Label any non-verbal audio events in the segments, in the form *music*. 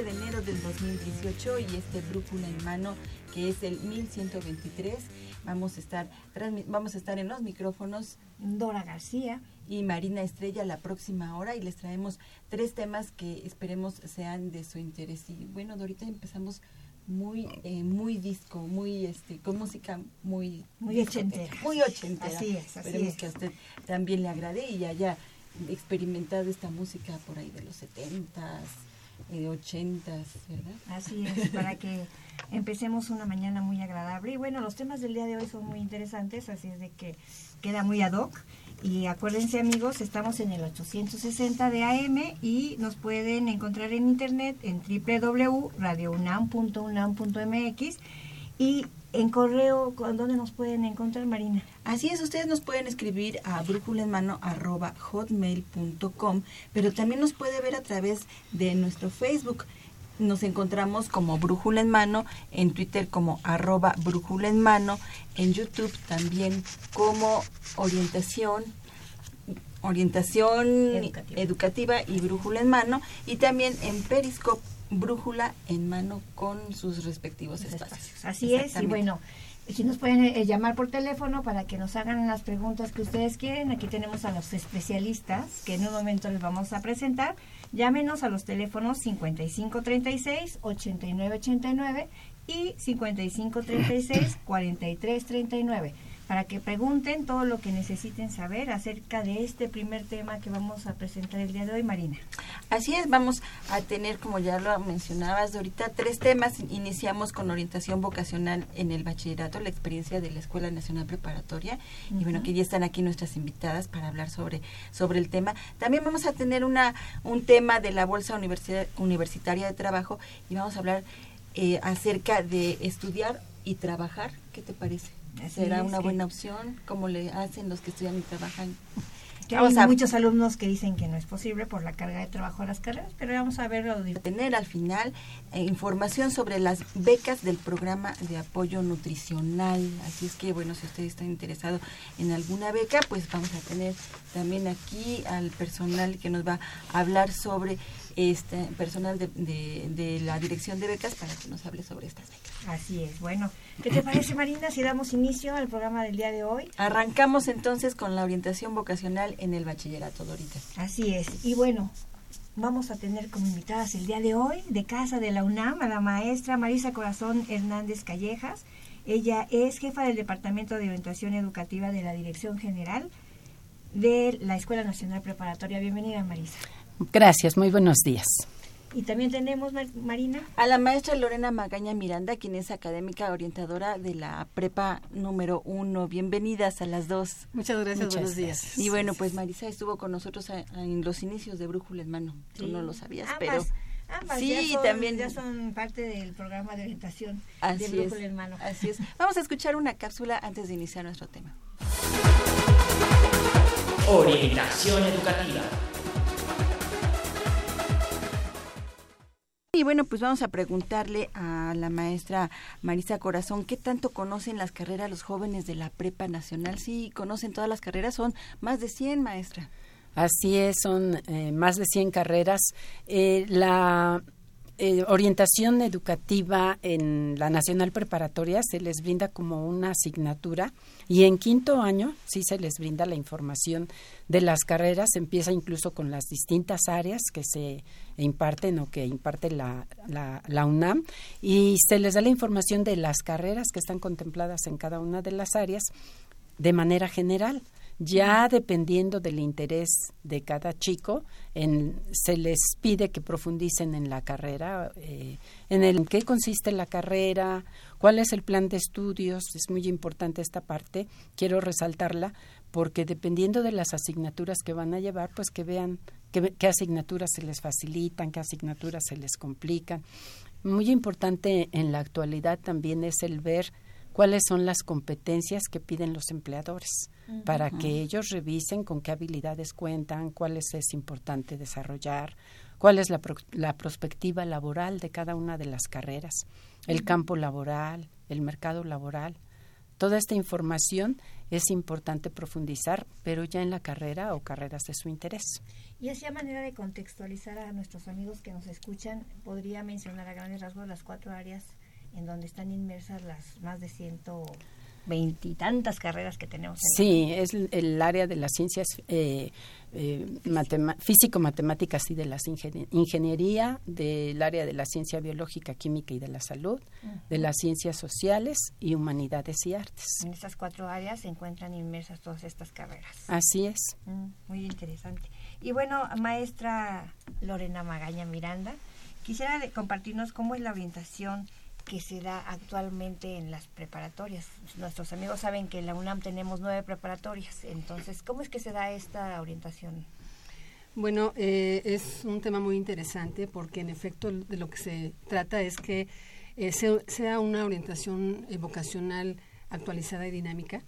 de enero del 2018 y este brújula en mano que es el 1123. Vamos a estar, vamos a estar en los micrófonos. Dora García. Y Marina Estrella la próxima hora y les traemos tres temas que esperemos sean de su interés. Y bueno, Dorita, empezamos muy eh, muy disco, muy este con música muy muy ochentera, muy ochentera. Así es, Esperemos que a usted también le agrade y haya experimentado esta música por ahí de los setentas, eh, 80s, ¿verdad? Así es, *laughs* para que empecemos una mañana muy agradable. Y bueno, los temas del día de hoy son muy interesantes, así es de que queda muy ad hoc. Y acuérdense amigos, estamos en el 860 de AM y nos pueden encontrar en internet en www.radiounam.unam.mx y en correo, ¿con ¿dónde nos pueden encontrar Marina? Así es, ustedes nos pueden escribir a brújulaenmano@hotmail.com, pero también nos puede ver a través de nuestro Facebook. Nos encontramos como Brújula en Mano, en Twitter como arroba Brújula en Mano, en YouTube también como orientación orientación Educativa. educativa y brújula en mano y también en Periscope brújula en mano con sus respectivos espacios. Así es, y bueno, si nos pueden eh, llamar por teléfono para que nos hagan las preguntas que ustedes quieren, aquí tenemos a los especialistas que en un momento les vamos a presentar. Llámenos a los teléfonos 5536-8989 y 5536-4339 para que pregunten todo lo que necesiten saber acerca de este primer tema que vamos a presentar el día de hoy, Marina. Así es, vamos a tener, como ya lo mencionabas ahorita, tres temas. Iniciamos con orientación vocacional en el bachillerato, la experiencia de la Escuela Nacional Preparatoria. Y bueno, que ya están aquí nuestras invitadas para hablar sobre, sobre el tema. También vamos a tener una, un tema de la Bolsa Universidad- Universitaria de Trabajo y vamos a hablar eh, acerca de estudiar y trabajar. ¿Qué te parece? Así ¿Será una buena opción? ¿Cómo le hacen los que estudian y trabajan? Vamos hay a- muchos alumnos que dicen que no es posible por la carga de trabajo de las carreras, pero vamos a verlo. tener al final eh, información sobre las becas del programa de apoyo nutricional. Así es que, bueno, si usted está interesado en alguna beca, pues vamos a tener también aquí al personal que nos va a hablar sobre este personal de, de- de la dirección de becas para que nos hable sobre estas becas. Así es. Bueno, ¿qué te parece, Marina, si damos inicio al programa del día de hoy? Arrancamos entonces con la orientación vocacional en el bachillerato, Dorita. Así es. Y bueno, vamos a tener como invitadas el día de hoy, de casa de la UNAM, a la maestra Marisa Corazón Hernández Callejas. Ella es jefa del Departamento de Orientación Educativa de la Dirección General de la Escuela Nacional Preparatoria. Bienvenida, Marisa. Gracias, muy buenos días. Y también tenemos, Mar- Marina, A la maestra Lorena Magaña Miranda, quien es académica orientadora de la prepa número uno. Bienvenidas a las dos. Muchas gracias, Muchas buenos días. gracias. Y bueno, pues Marisa estuvo con nosotros a- a- en los inicios de Brújula en Mano. Tú no lo sabías, ambas, pero ambas sí, ya son, también ya son parte del programa de orientación así de es. Brújula en Mano. Así es. *laughs* Vamos a escuchar una cápsula antes de iniciar nuestro tema. Orientación educativa. Y bueno, pues vamos a preguntarle a la maestra Marisa Corazón, ¿qué tanto conocen las carreras los jóvenes de la Prepa Nacional? Sí, conocen todas las carreras, son más de 100, maestra. Así es, son eh, más de 100 carreras. Eh, la eh, orientación educativa en la Nacional Preparatoria se les brinda como una asignatura y en quinto año sí se les brinda la información de las carreras, empieza incluso con las distintas áreas que se imparten o que imparte la, la, la UNAM y se les da la información de las carreras que están contempladas en cada una de las áreas de manera general. Ya dependiendo del interés de cada chico, en, se les pide que profundicen en la carrera, eh, en el qué consiste la carrera, cuál es el plan de estudios. Es muy importante esta parte, quiero resaltarla, porque dependiendo de las asignaturas que van a llevar, pues que vean qué asignaturas se les facilitan, qué asignaturas se les complican. Muy importante en la actualidad también es el ver cuáles son las competencias que piden los empleadores para que ellos revisen con qué habilidades cuentan, cuáles es importante desarrollar, cuál es la, pro la perspectiva laboral de cada una de las carreras, el campo laboral, el mercado laboral. Toda esta información es importante profundizar, pero ya en la carrera o carreras de su interés. Y así a manera de contextualizar a nuestros amigos que nos escuchan, podría mencionar a grandes rasgos las cuatro áreas en donde están inmersas las más de ciento veintitantas carreras que tenemos. sí, es el área de las ciencias eh, eh, físico-matemáticas y de la ingeniería, del área de la ciencia biológica, química y de la salud, uh -huh. de las ciencias sociales y humanidades y artes. En estas cuatro áreas se encuentran inmersas todas estas carreras. Así es. Mm, muy interesante. Y bueno, maestra Lorena Magaña Miranda, quisiera compartirnos cómo es la orientación que se da actualmente en las preparatorias. Nuestros amigos saben que en la UNAM tenemos nueve preparatorias, entonces, ¿cómo es que se da esta orientación? Bueno, eh, es un tema muy interesante porque en efecto de lo que se trata es que eh, se, sea una orientación eh, vocacional actualizada y dinámica.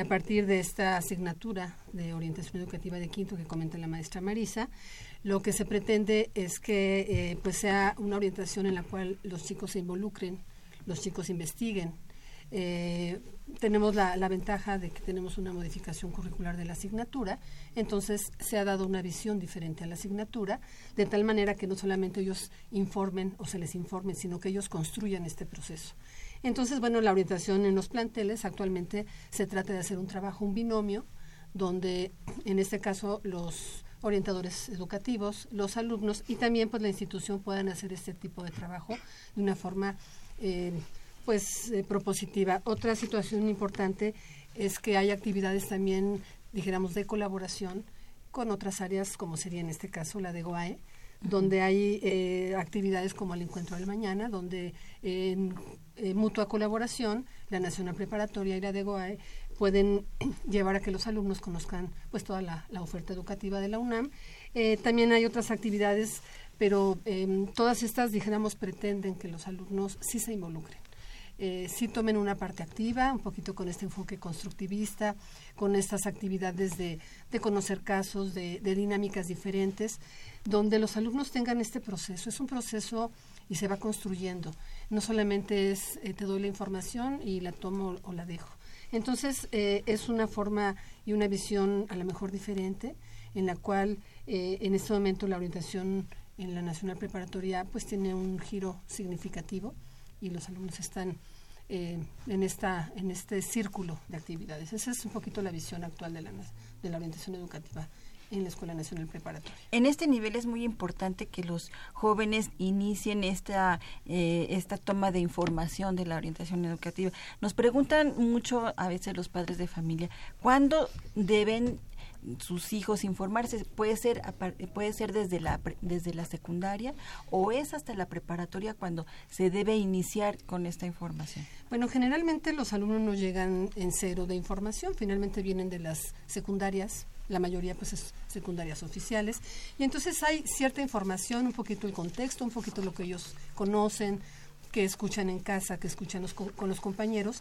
a partir de esta asignatura de orientación educativa de quinto que comenta la maestra Marisa, lo que se pretende es que eh, pues sea una orientación en la cual los chicos se involucren, los chicos investiguen. Eh, tenemos la, la, ventaja de que tenemos una modificación curricular de la asignatura, entonces se ha dado una visión diferente a la asignatura, de tal manera que no solamente ellos informen o se les informe, sino que ellos construyan este proceso. Entonces, bueno, la orientación en los planteles actualmente se trata de hacer un trabajo, un binomio, donde en este caso los orientadores educativos, los alumnos y también pues la institución puedan hacer este tipo de trabajo de una forma eh, pues eh, propositiva. Otra situación importante es que hay actividades también, dijéramos, de colaboración con otras áreas, como sería en este caso la de GOAE, donde hay eh, actividades como el Encuentro del Mañana, donde en mutua colaboración, la Nacional Preparatoria y la de GOAE pueden *clears throat* llevar a que los alumnos conozcan pues toda la, oferta educativa de la UNAM. Eh, también hay otras actividades, pero eh, todas estas, dijéramos, pretenden que los alumnos sí se involucren. Eh, sí tomen una parte activa, un poquito con este enfoque constructivista, con estas actividades de, de conocer casos, de, de, dinámicas diferentes, donde los alumnos tengan este proceso. Es un proceso y se va construyendo. No solamente es eh, te doy la información y la tomo o la dejo. Entonces, eh, es una forma y una visión a lo mejor diferente, en la cual eh, en este momento la orientación en la Nacional Preparatoria pues tiene un giro significativo y los alumnos están eh, en, esta, en este círculo de actividades. Esa es un poquito la visión actual de la, de la orientación educativa en la Escuela Nacional Preparatoria. En este nivel es muy importante que los jóvenes inicien esta, eh, esta toma de información de la orientación educativa. Nos preguntan mucho a veces los padres de familia, ¿cuándo deben sus hijos informarse puede ser puede ser desde la desde la secundaria o es hasta la preparatoria cuando se debe iniciar con esta información bueno generalmente los alumnos no llegan en cero de información finalmente vienen de las secundarias la mayoría pues es secundarias oficiales y entonces hay cierta información un poquito el contexto un poquito lo que ellos conocen que escuchan en casa que escuchan los, con los compañeros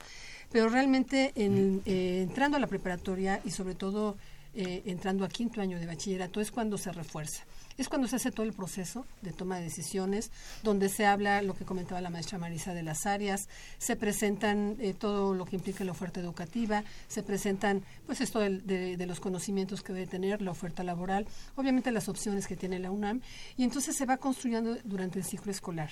pero realmente en, eh, entrando a la preparatoria y sobre todo eh, entrando a quinto año de bachillerato, es cuando se refuerza. Es cuando se hace todo el proceso de toma de decisiones, donde se habla lo que comentaba la maestra Marisa de las áreas, se presentan eh, todo lo que implica la oferta educativa, se presentan pues esto de, los conocimientos que debe tener, la oferta laboral, obviamente las opciones que tiene la UNAM, y entonces se va construyendo durante el ciclo escolar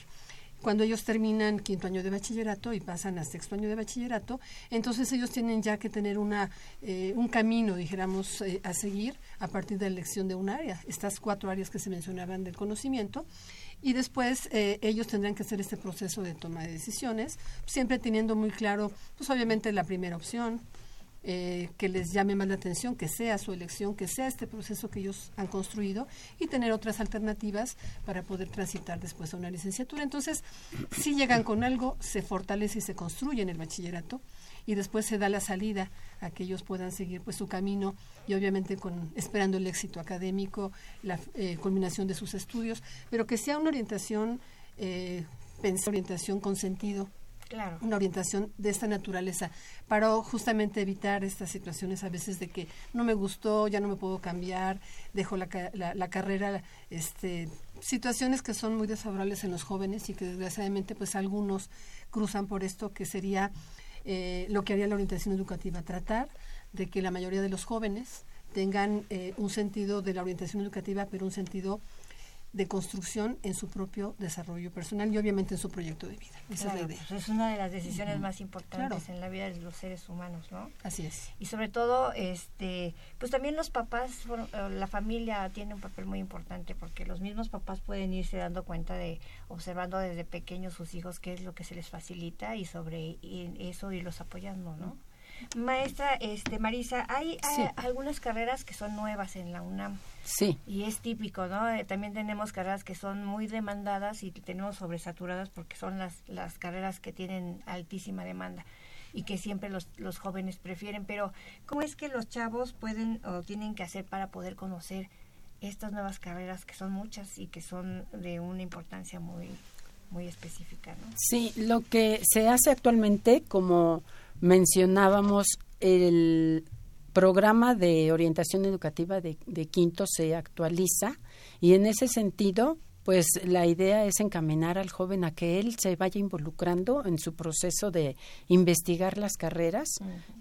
cuando ellos terminan quinto año de bachillerato y pasan a sexto año de bachillerato, entonces ellos tienen ya que tener una, eh, un camino, dijéramos, eh, a seguir a partir de la elección de un área, estas cuatro áreas que se mencionaban del conocimiento, y después eh, ellos tendrán que hacer este proceso de toma de decisiones, siempre teniendo muy claro, pues obviamente la primera opción, eh, que les llame más la atención, que sea su elección, que sea este proceso que ellos han construido y tener otras alternativas para poder transitar después a una licenciatura. Entonces, si llegan con algo, se fortalece y se construye en el bachillerato y después se da la salida a que ellos puedan seguir pues su camino y obviamente con esperando el éxito académico, la eh, culminación de sus estudios, pero que sea una orientación eh, orientación con sentido Una orientación de esta naturaleza para justamente evitar estas situaciones a veces de que no me gustó, ya no me puedo cambiar, dejo la, la, la carrera, este, situaciones que son muy desfavorables en los jóvenes y que desgraciadamente pues algunos cruzan por esto que sería eh, lo que haría la orientación educativa, tratar de que la mayoría de los jóvenes tengan eh, un sentido de la orientación educativa, pero un sentido de construcción en su propio desarrollo personal y obviamente en su proyecto de vida. Esa Claro, es la idea. pues es una de las decisiones más importantes Claro. en la vida de los seres humanos, ¿no? Así es. Y sobre todo, este, pues también los papás, bueno, eh, la familia tiene un papel muy importante porque los mismos papás pueden irse dando cuenta de, observando desde pequeños sus hijos qué es lo que se les facilita y sobre y eso irlos apoyando, ¿no? Maestra, este, Marisa, hay, algunas carreras que son nuevas en la UNAM. Sí, Y es típico, ¿no? Eh, también tenemos carreras que son muy demandadas y tenemos sobresaturadas porque son las, las carreras que tienen altísima demanda y que siempre los, los jóvenes prefieren. Pero, ¿cómo es que los chavos pueden o tienen que hacer para poder conocer estas nuevas carreras que son muchas y que son de una importancia muy, muy específica, ¿no? Sí, lo que se hace actualmente, como mencionábamos, el programa de orientación educativa de, de quinto se actualiza y en ese sentido, pues la idea es encaminar al joven a que él se vaya involucrando en su proceso de investigar las carreras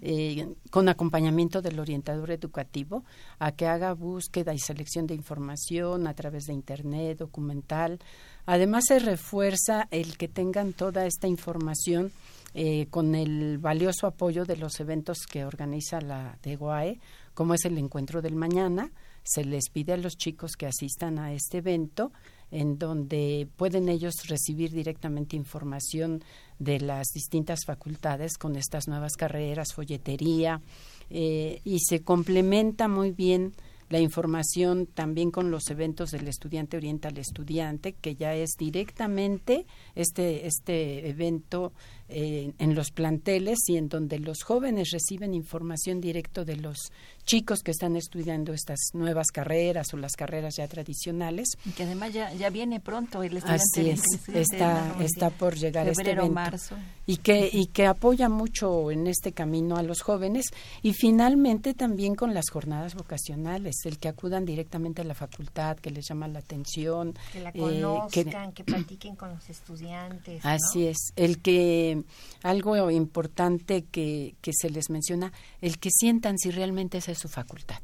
eh, con acompañamiento del orientador educativo, a que haga búsqueda y selección de información a través de internet, documental. Además se refuerza el que tengan toda esta información eh, con el valioso apoyo de los eventos que organiza la DEGOAE, como es el encuentro del mañana. Se les pide a los chicos que asistan a este evento en donde pueden ellos recibir directamente información de las distintas facultades con estas nuevas carreras, folletería, eh, y se complementa muy bien la información también con los eventos del estudiante orienta al estudiante, que ya es directamente este, este evento eh, en los planteles y en donde los jóvenes reciben información directo de los chicos que están estudiando estas nuevas carreras o las carreras ya tradicionales. Y que además ya, ya viene pronto el estudiante. Así es, está, está por llegar este Febrero, evento. marzo. Y que, y que apoya mucho en este camino a los jóvenes y finalmente también con las jornadas vocacionales, el que acudan directamente a la facultad, que les llama la atención. Que la eh, conozcan, que, platiquen con los estudiantes. ¿no? Así es, el que algo importante que, que se les menciona, el que sientan si realmente esa es su facultad,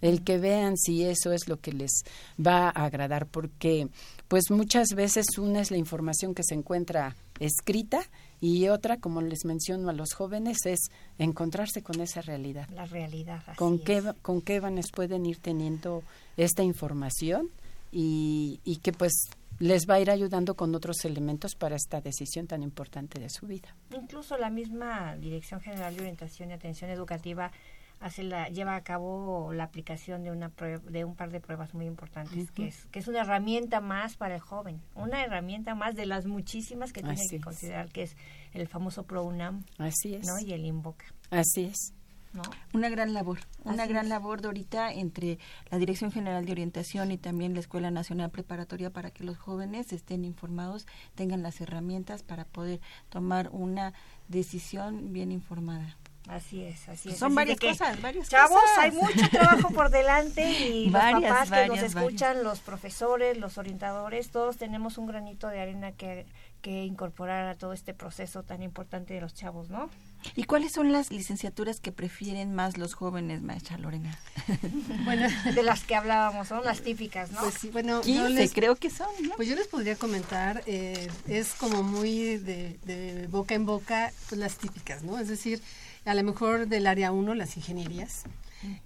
el que vean si eso es lo que les va a agradar, porque pues muchas veces una es la información que se encuentra escrita y otra, como les menciono a los jóvenes, es encontrarse con esa realidad. La realidad. así con es. qué con qué vanes pueden ir teniendo esta información y, y que pues les va a ir ayudando con otros elementos para esta decisión tan importante de su vida. Incluso la misma Dirección General de Orientación y Atención Educativa hace la, lleva a cabo la aplicación de una prueba, de un par de pruebas muy importantes, que es que es una herramienta más para el joven, una herramienta más de las muchísimas que tiene Así que es. considerar, que es el famoso ProUNAM, Así es. ¿no? Y el Invoca, Así es. ¿No? Una gran labor, una Así gran es. labor de ahorita entre la Dirección General de Orientación y también la Escuela Nacional Preparatoria para que los jóvenes estén informados, tengan las herramientas para poder tomar una decisión bien informada. Así es, así es. Son Así varias cosas, varias Chavos, cosas. hay mucho trabajo por delante y *laughs* Varias, los papás que nos varias, escuchan, los profesores, los orientadores, todos tenemos un granito de arena que, que incorporar a todo este proceso tan importante de los chavos, ¿no? ¿Y cuáles son las licenciaturas que prefieren más los jóvenes, maestra Lorena? *laughs* Bueno, *laughs* De las que hablábamos, son las típicas, ¿no? pues sí, bueno, yo 15 les, creo que son, ¿no? Pues yo les podría comentar, eh, es como muy de, de boca en boca pues, las típicas, ¿no? Es decir, a lo mejor del área 1 las ingenierías,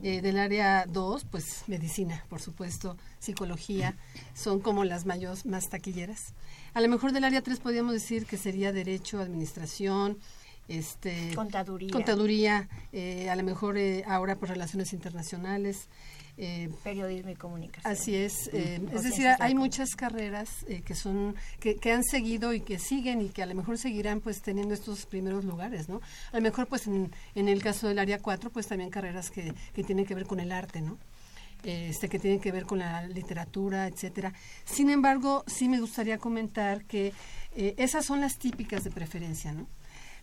eh, del área 2 pues medicina, por supuesto, psicología, son como las mayores, más taquilleras. A lo mejor del área 3 podríamos decir que sería derecho, administración, este Contaduría. contaduría, eh, a lo mejor eh, ahora por relaciones internacionales, eh, Periodismo y comunicación. Así es, eh, es decir, hay muchas carreras eh, que son que, que han seguido y que siguen y que a lo mejor seguirán pues teniendo estos primeros lugares, ¿no? A lo mejor pues en, en el caso del área 4 pues también carreras que, que tienen que ver con el arte, ¿no? Este, que tienen que ver con la literatura, etcétera. Sin embargo, sí me gustaría comentar que eh, esas son las típicas de preferencia, ¿no?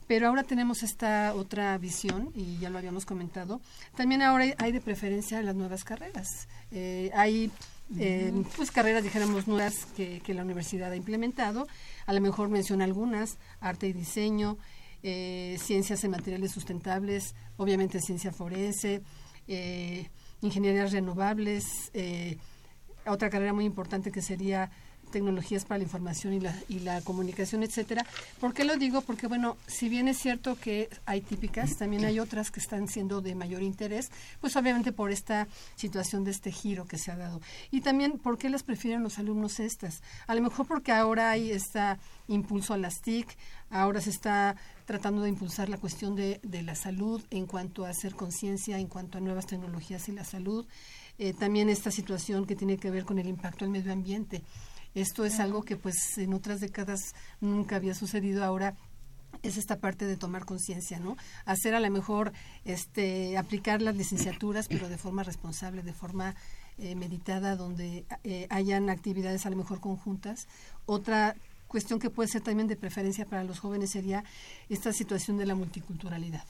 Pero ahora tenemos esta otra visión, y ya lo habíamos comentado. También ahora hay- de preferencia las nuevas carreras. Eh, hay eh, pues carreras, dijéramos, nuevas que, que la universidad ha implementado. A lo mejor menciona algunas, arte y diseño, eh, ciencias en materiales sustentables, obviamente ciencia forense, ingenierías renovables, otra carrera muy importante que sería tecnologías para la información y la, y la comunicación, etcétera. ¿Por qué lo digo? Porque, bueno, si bien es cierto que hay típicas, también hay otras que están siendo de mayor interés, pues obviamente por esta situación de este giro que se ha dado. Y también, ¿por qué las prefieren los alumnos estas? A lo mejor porque ahora hay este impulso a las TIC, ahora se está tratando de impulsar la cuestión de, de la salud en cuanto a hacer conciencia, en cuanto a nuevas tecnologías y la salud. Eh, también esta situación que tiene que ver con el impacto al medio ambiente. Esto es algo que pues en otras décadas nunca había sucedido. Ahora es esta parte de tomar conciencia, ¿no? Hacer a lo mejor, este, aplicar las licenciaturas, pero de forma responsable, de forma eh, meditada, donde eh, hayan actividades a lo mejor conjuntas. Otra cuestión que puede ser también de preferencia para los jóvenes sería esta situación de la multiculturalidad.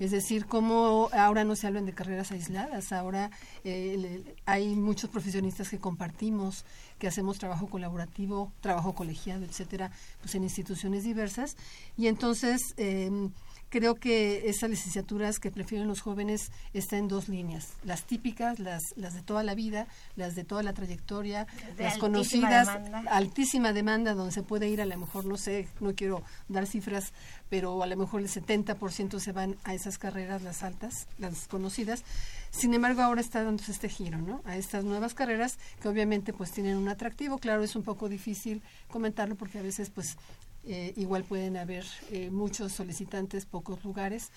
Es decir, como ahora no se hablan de carreras aisladas, ahora eh, hay muchos profesionistas que compartimos, que hacemos trabajo colaborativo, trabajo colegiado, etcétera, pues en instituciones diversas. Y entonces eh, creo que esas licenciaturas que prefieren los jóvenes están en dos líneas, las típicas, las, las de toda la vida, las de toda la trayectoria, De las altísima conocidas, demanda. altísima demanda donde se puede ir a lo mejor, no sé, no quiero dar cifras, pero a lo mejor el 70% se van a esas carreras, las altas, las conocidas. Sin embargo, ahora está dándose este giro, ¿no? A estas nuevas carreras que obviamente pues tienen un atractivo. Claro, es un poco difícil comentarlo porque a veces pues eh, igual pueden haber eh, muchos solicitantes, pocos lugares,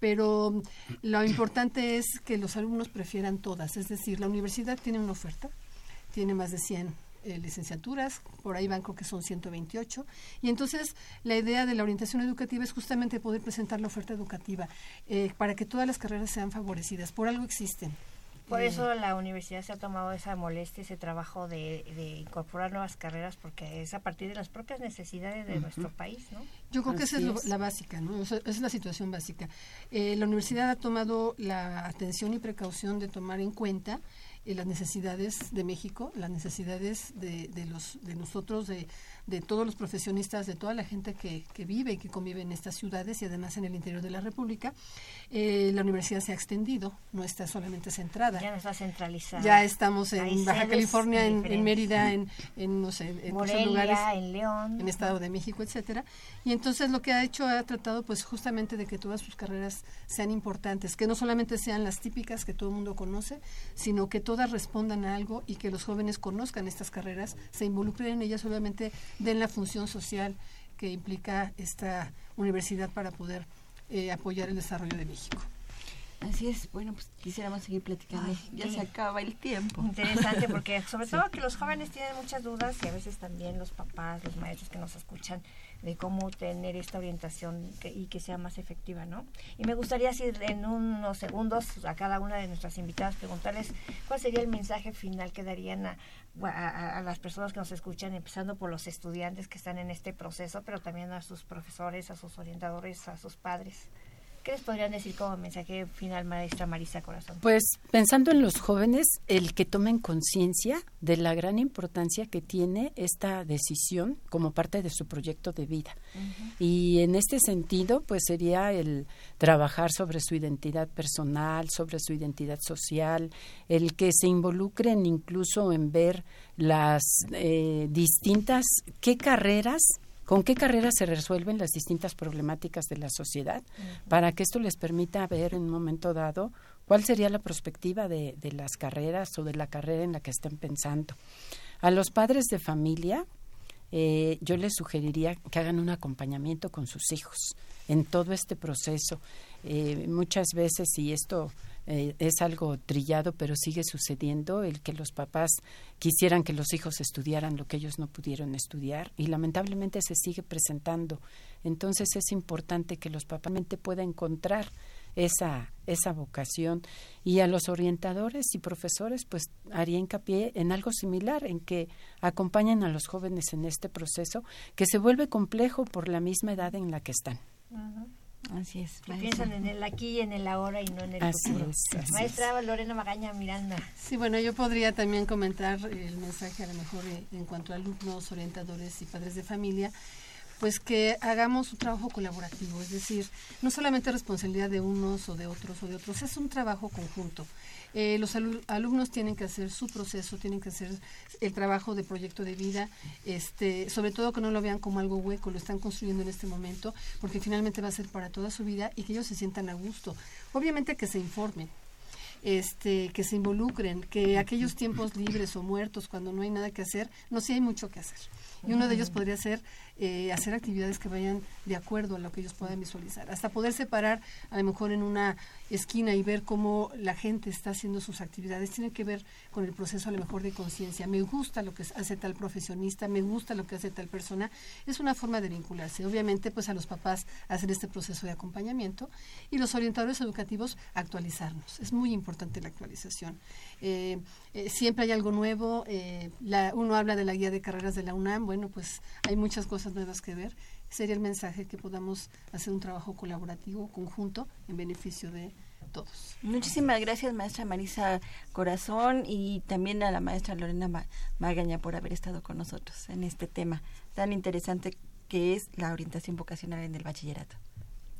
pero lo importante es que los alumnos prefieran todas, es decir, la universidad tiene una oferta, tiene más de 100 eh, licenciaturas, por ahí van creo que son 128, y entonces la idea de la orientación educativa es justamente poder presentar la oferta educativa eh, para que todas las carreras sean favorecidas, por algo existen. Por eso la universidad se ha tomado esa molestia, ese trabajo de, de incorporar nuevas carreras, porque es a partir de las propias necesidades de nuestro país, ¿no? Yo creo que esa es, lo- la básica, ¿no? O sea, esa es la situación básica. Eh, la universidad ha tomado la atención y precaución de tomar en cuenta eh, las necesidades de México, las necesidades de, de los de nosotros, de, de todos los profesionistas, de toda la gente que, que vive y que convive en estas ciudades y además en el interior de la República. Eh, la universidad se ha extendido, no está solamente centrada. Ya no está centralizada. Ya estamos Hay en Baja California, en, en. Mérida, en, en, no sé, en muchos Morelia, lugares en León. en Estado de México, etcétera. Y entonces lo que ha hecho ha tratado pues justamente de que todas sus carreras sean importantes, que no solamente sean las típicas que todo el mundo conoce, sino que todas respondan a algo y que los jóvenes conozcan estas carreras, se involucren en ellas, solamente den la función social que implica esta universidad para poder eh, apoyar el desarrollo de México. Así es, bueno, pues quisiéramos seguir platicando. Ay, ya se acaba el tiempo. Interesante porque *laughs* sobre todo que los jóvenes tienen muchas dudas y a veces también los papás, los maestros que nos escuchan de cómo tener esta orientación que- y que sea más efectiva, ¿no? Y me gustaría así en unos segundos a cada una de nuestras invitadas preguntarles cuál sería el mensaje final que darían a- a las personas que nos escuchan, empezando por los estudiantes que están en este proceso, pero también a sus profesores, a sus orientadores, a sus padres. ¿Qué les podrían decir como mensaje final, maestra Marisa Corazón? Pues pensando en los jóvenes, el que tomen conciencia de la gran importancia que tiene esta decisión como parte de su proyecto de vida. Y en este sentido, pues sería el trabajar sobre su identidad personal, sobre su identidad social, el que se involucren incluso en ver las eh, distintas, qué carreras con qué carreras se resuelven las distintas problemáticas de la sociedad para que esto les permita ver en un momento dado cuál sería la perspectiva de, de, las carreras o de la carrera en la que estén pensando. A los padres de familia, eh, yo les sugeriría que hagan un acompañamiento con sus hijos en todo este proceso. Eh, muchas veces, y esto eh, es algo trillado, pero sigue sucediendo el que los papás quisieran que los hijos estudiaran lo que ellos no pudieron estudiar y lamentablemente se sigue presentando. Entonces es importante que los papás puedan encontrar esa, esa vocación y a los orientadores y profesores pues haría hincapié en algo similar, en que acompañen a los jóvenes en este proceso que se vuelve complejo por la misma edad en la que están. Así es. Que piensan en el aquí y en el ahora y no en el así futuro. Es, así Maestra Lorena Magaña Miranda. Sí, bueno, yo podría también comentar el mensaje a lo mejor en cuanto a alumnos, orientadores y padres de familia, pues que hagamos un trabajo colaborativo, es decir, no solamente responsabilidad de unos o de otros o de otros, es un trabajo conjunto. Eh, los alumnos tienen que hacer su proceso, tienen que hacer el trabajo de proyecto de vida, este, sobre todo que no lo vean como algo hueco, lo están construyendo en este momento, porque finalmente va a ser para toda su vida y que ellos se sientan a gusto. Obviamente que se informen, este, que se involucren, que aquellos tiempos libres o muertos, cuando no hay nada que hacer, no sí hay mucho que hacer. Y uno de ellos podría ser eh, hacer actividades que vayan de acuerdo a lo que ellos puedan visualizar. Hasta poder separar a lo mejor en una esquina y ver cómo la gente está haciendo sus actividades. Tiene que ver con el proceso a lo mejor de conciencia. Me gusta lo que hace tal profesionista, me gusta lo que hace tal persona. Es una forma de vincularse. Obviamente, pues a los papás hacer este proceso de acompañamiento y los orientadores educativos actualizarnos. Es muy importante la actualización. Eh, eh, siempre hay algo nuevo. la, uno habla de la guía de carreras de la UNAM. Bueno, pues hay muchas cosas nuevas que ver, sería el mensaje que podamos hacer un trabajo colaborativo, conjunto, en beneficio de todos. Muchísimas gracias, maestra Marisa Corazón, y también a la maestra Lorena Magaña por haber estado con nosotros en este tema tan interesante que es la orientación vocacional en el bachillerato.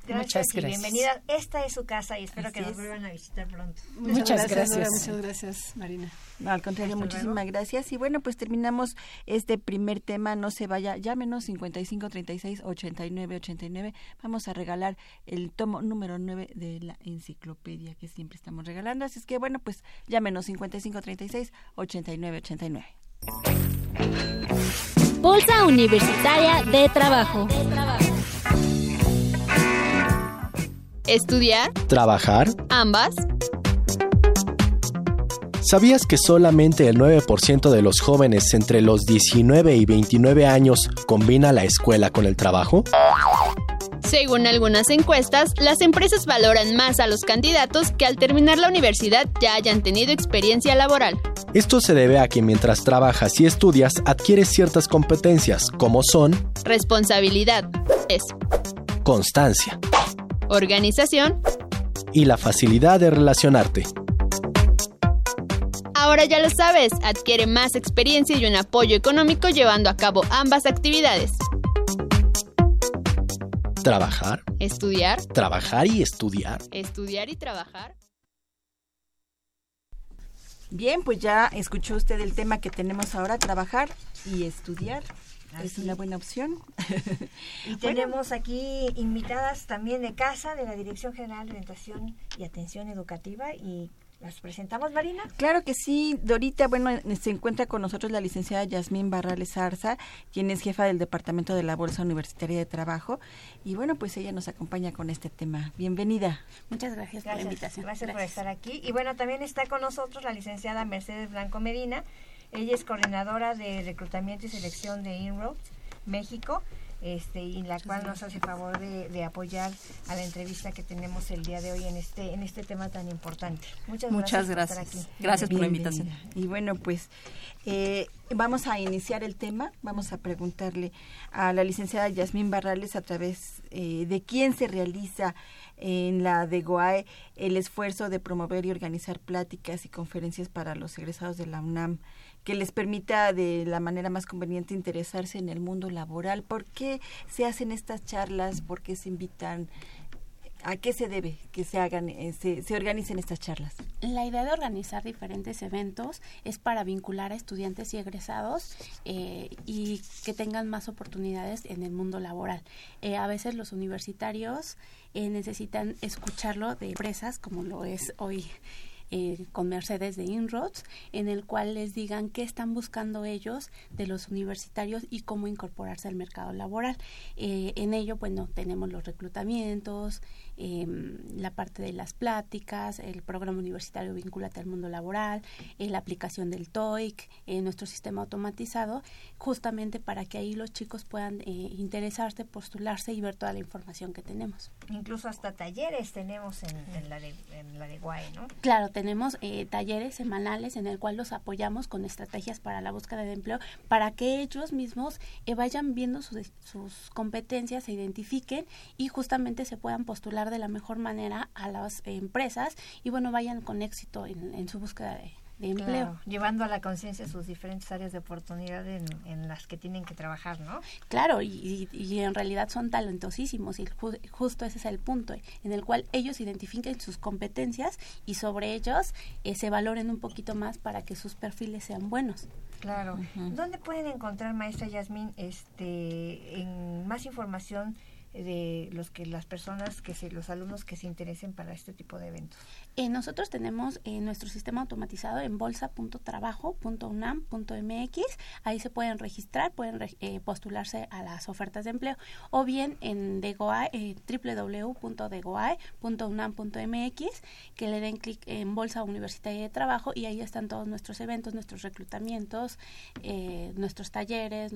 Gracias, Muchas gracias. bienvenida. Esta es su casa y espero que nos vuelvan a visitar pronto. Muchas, gracias. Muchas gracias, Marina. al contrario, muchísimas gracias. Y bueno, pues terminamos este primer tema. No se vaya, llámenos 55 36 89 89. Vamos a regalar el tomo número 9 de la enciclopedia que siempre estamos regalando. Así es que bueno, pues llámenos 55 36 89 89. Bolsa Universitaria de Trabajo. De trabajo. ¿Estudiar? ¿Trabajar? ¿Ambas? ¿Sabías que solamente el 9% de los jóvenes entre los 19 y 29 años combina la escuela con el trabajo? Según algunas encuestas, las empresas valoran más a los candidatos que al terminar la universidad ya hayan tenido experiencia laboral. Esto se debe a que mientras trabajas y estudias adquieres ciertas competencias como son responsabilidad, es constancia, organización y la facilidad de relacionarte. Ahora ya lo sabes, adquiere más experiencia y un apoyo económico llevando a cabo ambas actividades. Trabajar. Estudiar. Trabajar y estudiar. Estudiar y trabajar. Bien, pues ya escuchó usted el tema que tenemos ahora, trabajar y estudiar es una buena opción. *laughs* y tenemos aquí invitadas también de casa de la Dirección General de Orientación y Atención Educativa y ¿Las presentamos, Marina? Claro que sí, Dorita. Bueno, se encuentra con nosotros la licenciada Yasmín Barrales Arza, quien es jefa del Departamento de la Bolsa Universitaria de Trabajo. Y bueno, pues ella nos acompaña con este tema. Bienvenida. Muchas gracias, por la invitación. gracias, por estar aquí. Y bueno, también está con nosotros la licenciada Mercedes Blanco Medina. Ella es coordinadora de reclutamiento y selección de Inroads México, este, y la cual nos hace favor de, apoyar a la entrevista que tenemos el día de hoy en este en este tema tan importante. Muchas, Muchas gracias. Por estar aquí. Gracias por la invitación. Y bueno, pues eh, vamos a iniciar el tema. Vamos a preguntarle a la licenciada Yasmín Barrales a través eh, de quién se realiza en la de GOAE el esfuerzo de promover y organizar pláticas y conferencias para los egresados de la UNAM que les permita de la manera más conveniente interesarse en el mundo laboral. ¿Por qué se hacen estas charlas? ¿Por qué se invitan ¿A qué se debe que se hagan, eh, se, se, organicen estas charlas? La idea de organizar diferentes eventos es para vincular a estudiantes y egresados eh, y que tengan más oportunidades en el mundo laboral. Eh, a veces los universitarios necesitan escucharlo de empresas, como lo es hoy eh, con Mercedes de Inroads, en el cual les digan qué están buscando ellos de los universitarios y cómo incorporarse al mercado laboral. Eh, en ello, bueno, tenemos los reclutamientos, em, la parte de las pláticas, el programa universitario Vínculate al Mundo Laboral, eh, la aplicación del TOEIC, nuestro sistema automatizado, justamente para que ahí los chicos puedan interesarse, postularse y ver toda la información que tenemos. Incluso hasta talleres tenemos en, la, de, en la de Guay, ¿no? Claro, tenemos eh, talleres semanales en el cual los apoyamos con estrategias para la búsqueda de empleo para que ellos mismos eh, vayan viendo sus, competencias, se identifiquen y justamente se puedan postular de la mejor manera a las empresas y bueno, vayan con éxito en su búsqueda de, empleo. llevando a la conciencia sus diferentes áreas de oportunidad en, las que tienen que trabajar, ¿no? Claro, y, en realidad son talentosísimos y justo ese es el punto, en el cual ellos identifiquen sus competencias y sobre ellos eh, se valoren un poquito más para que sus perfiles sean buenos. Claro. ¿Dónde pueden encontrar, maestra Yasmín, este, en más información de los que las personas que se, los alumnos que se interesen para este tipo de eventos? Eh, nosotros tenemos eh, nuestro sistema automatizado en bolsa.trabajo.unam.mx. Ahí se pueden registrar, pueden eh, postularse a las ofertas de empleo. O bien en Degoae, eh, www.degoae.unam.mx, que le den clic en Bolsa Universitaria de Trabajo y ahí están todos nuestros eventos, nuestros reclutamientos, nuestros talleres.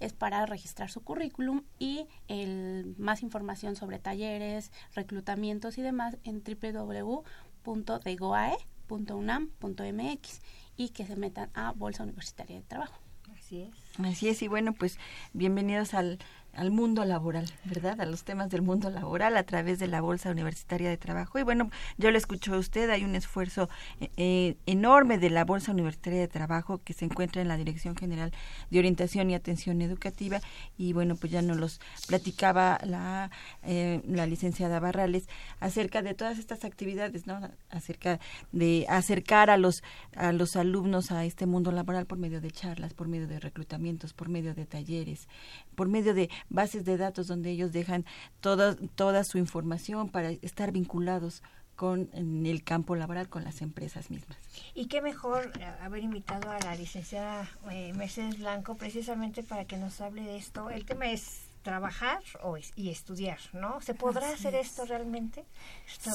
Es para registrar su currículum y el, más información sobre talleres, reclutamientos y demás en www www.degoae.unam.mx y que se metan a Bolsa Universitaria de Trabajo. Así es. Así es, y bueno, pues bienvenidos al al mundo laboral, ¿verdad? A los temas del mundo laboral a través de la Bolsa Universitaria de Trabajo. Y bueno, yo le escucho a usted, hay un esfuerzo eh, eh, enorme de la Bolsa Universitaria de Trabajo que se encuentra en la Dirección General de Orientación y Atención Educativa. Y bueno, pues ya nos los platicaba la, eh, la licenciada Barrales acerca de todas estas actividades, ¿no? Acerca de acercar a los, a los alumnos a este mundo laboral por medio de charlas, por medio de reclutamientos, por medio de talleres, por medio de bases de datos donde ellos dejan toda, toda su información para estar vinculados con en el campo laboral con las empresas mismas. Y qué mejor eh, haber invitado a la licenciada eh, Mercedes Blanco precisamente para que nos hable de esto. El tema es trabajar o y estudiar, ¿no? ¿Se podrá hacer esto realmente?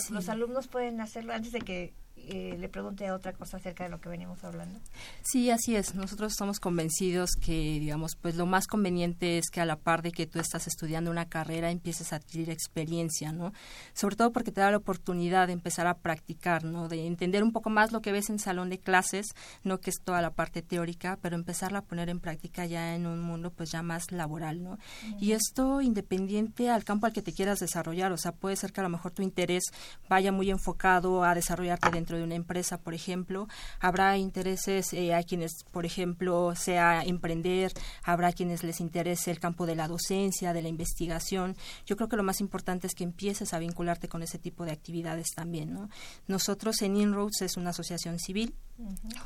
Los alumnos pueden hacerlo antes de que eh, le pregunte otra cosa acerca de lo que venimos hablando. Sí, así es. Nosotros estamos convencidos que, digamos, pues lo más conveniente es que a la par de que tú estás estudiando una carrera empieces a adquirir experiencia, ¿no? Sobre todo porque te da la oportunidad de empezar a practicar, ¿no? De entender un poco más lo que ves en salón de clases, no que es toda la parte teórica, pero empezarla a poner en práctica ya en un mundo pues ya más laboral, ¿no? Y esto independiente al campo al que te quieras desarrollar, o sea, puede ser que a lo mejor tu interés vaya muy enfocado a desarrollarte dentro de una empresa, por ejemplo, habrá intereses eh, a quienes, por ejemplo, sea emprender, habrá quienes les interese el campo de la docencia, de la investigación. Yo creo que lo más importante es que empieces a vincularte con ese tipo de actividades también. ¿no? Nosotros en Inroads es una asociación civil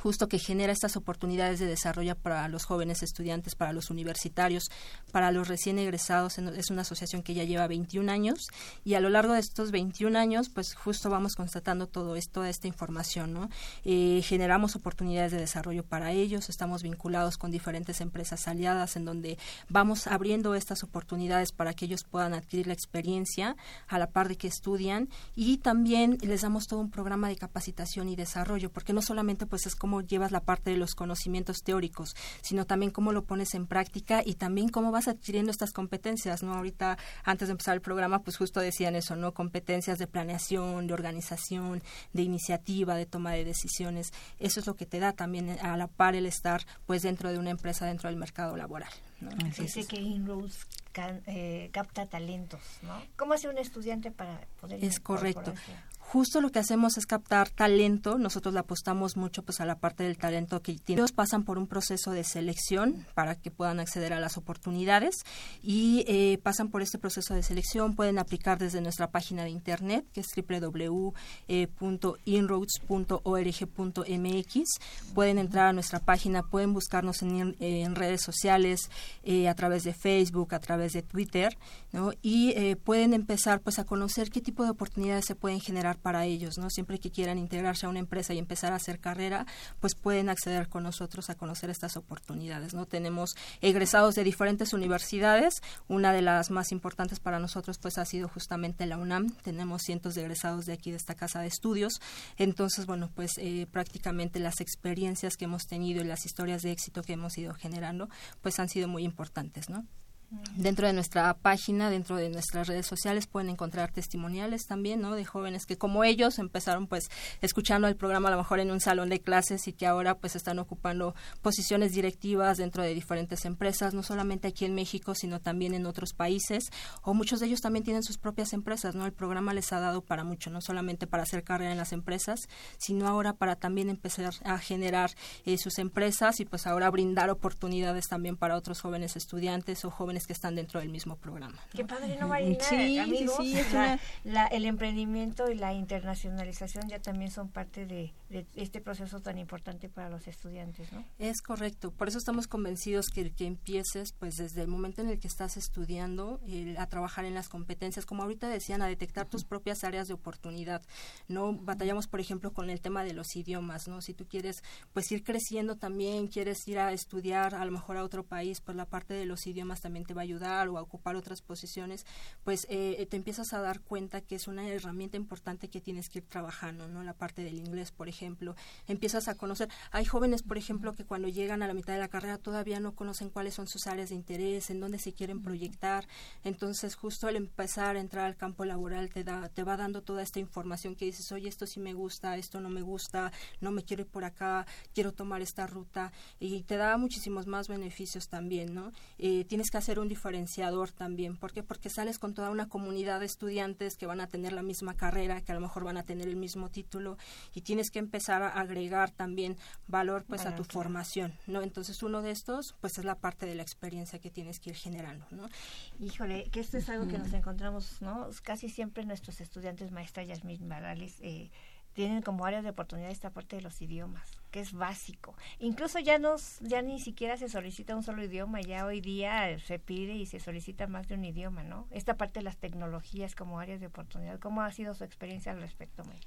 justo que genera estas oportunidades de desarrollo para los jóvenes estudiantes, para los universitarios, para los recién egresados. Es una asociación que ya lleva 21 años y a lo largo de estos 21 años, pues justo vamos constatando todo esto, esta información, ¿no? Eh, generamos oportunidades de desarrollo para ellos, estamos vinculados con diferentes empresas aliadas en donde vamos abriendo estas oportunidades para que ellos puedan adquirir la experiencia a la par de que estudian y también les damos todo un programa de capacitación y desarrollo, porque no solamente pues es cómo llevas la parte de los conocimientos teóricos, sino también cómo lo pones en práctica y también cómo vas adquiriendo estas competencias, ¿no? Ahorita, antes de empezar el programa, pues justo decían eso, ¿no? Competencias de planeación, de organización, de iniciativa, de toma de decisiones. Eso es lo que te da también a la par el estar, pues, dentro de una empresa, dentro del mercado laboral. ¿no? Dice que Inroads eh, capta talentos, ¿no? ¿Cómo hace un estudiante para poder Es correcto justo lo que hacemos es captar talento. Nosotros le apostamos mucho pues a la parte del talento que tienen. Ellos pasan por un proceso de selección para que puedan acceder a las oportunidades y eh, pasan por este proceso de selección. Pueden aplicar desde nuestra página de internet que es www.inroads.org.mx. Pueden entrar a nuestra página, pueden buscarnos en, redes sociales, eh, a través de Facebook, a través de Twitter, ¿no? y eh, pueden empezar pues a conocer qué tipo de oportunidades se pueden generar para ellos, ¿no? Siempre que quieran integrarse a una empresa y empezar a hacer carrera, pues pueden acceder con nosotros a conocer estas oportunidades, ¿no? Tenemos egresados de diferentes universidades, una de las más importantes para nosotros pues ha sido justamente la UNAM, tenemos cientos de egresados de aquí de esta casa de estudios, entonces bueno, pues eh, prácticamente las experiencias que hemos tenido y las historias de éxito que hemos ido generando pues han sido muy importantes, ¿no? Dentro de nuestra página, dentro de nuestras redes sociales pueden encontrar testimoniales también, ¿no? De jóvenes que como ellos empezaron pues escuchando el programa a lo mejor en un salón de clases y que ahora pues están ocupando posiciones directivas dentro de diferentes empresas, no solamente aquí en México, sino también en otros países, o muchos de ellos también tienen sus propias empresas, ¿no? El programa les ha dado para mucho, no solamente para hacer carrera en las empresas, sino ahora para también empezar a generar eh, sus empresas y pues ahora brindar oportunidades también para otros jóvenes estudiantes o jóvenes que están dentro del mismo programa. Qué padre, no Marina, sí, amigos, sí, la, el emprendimiento y la internacionalización ya también son parte de, este proceso tan importante para los estudiantes, ¿no? Es correcto, por eso estamos convencidos que, que empieces, pues desde el momento en el que estás estudiando, a trabajar en las competencias, como ahorita decían, a detectar tus propias áreas de oportunidad. No batallamos, por ejemplo, con el tema de los idiomas, ¿no? Si tú quieres, pues ir creciendo también, quieres ir a estudiar a lo mejor a otro país, pues la parte de los idiomas también te va a ayudar o a ocupar otras posiciones, pues eh, te empiezas a dar cuenta que es una herramienta importante que tienes que ir trabajando, ¿no? La parte del inglés, por ejemplo. Empiezas a conocer, hay jóvenes, por ejemplo, que cuando llegan a la mitad de la carrera todavía no conocen cuáles son sus áreas de interés, en dónde se quieren proyectar. Entonces, justo al empezar a entrar al campo laboral te da te va dando toda esta información que dices, "Oye, esto sí me gusta, esto no me gusta, no me quiero ir por acá, quiero tomar esta ruta." Y te da muchísimos más beneficios también, ¿no? Eh, tienes que hacer un diferenciador también. ¿Por qué? Porque sales con toda una comunidad de estudiantes que van a tener la misma carrera, que a lo mejor van a tener el mismo título y tienes que empezar a agregar también valor pues a tu formación, ¿no? Entonces uno de estos pues es la parte de la experiencia que tienes que ir generando, ¿no? Híjole, que esto es algo que nos encontramos, ¿no? Casi siempre nuestros estudiantes, maestras Yasmin Morales, eh, tienen como áreas de oportunidad esta parte de los idiomas, que es básico. Incluso ya nos, ya ni siquiera se solicita un solo idioma, ya hoy día se pide y se solicita más de un idioma, ¿no? Esta parte de las tecnologías como áreas de oportunidad, ¿cómo ha sido su experiencia al respecto, May?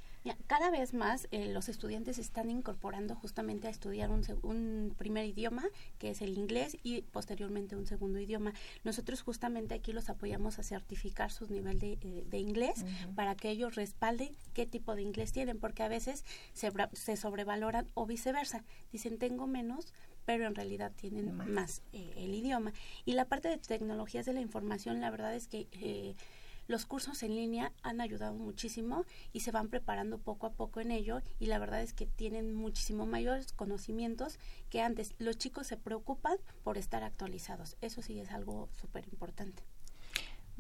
cada vez más eh, los estudiantes están incorporando justamente a estudiar un, un, primer idioma, que es el inglés, y posteriormente un segundo idioma. Nosotros justamente aquí los apoyamos a certificar su nivel de, eh, inglés para que ellos respalden qué tipo de inglés tienen, porque a veces se, se sobrevaloran o viceversa. Dicen, tengo menos, pero en realidad tienen más, eh, el idioma. Y la parte de tecnologías de la información, la verdad es que los cursos en línea han ayudado muchísimo y se van preparando poco a poco en ello y la verdad es que tienen muchísimo mayores conocimientos que antes. Los chicos se preocupan por estar actualizados. Eso sí es algo súper importante.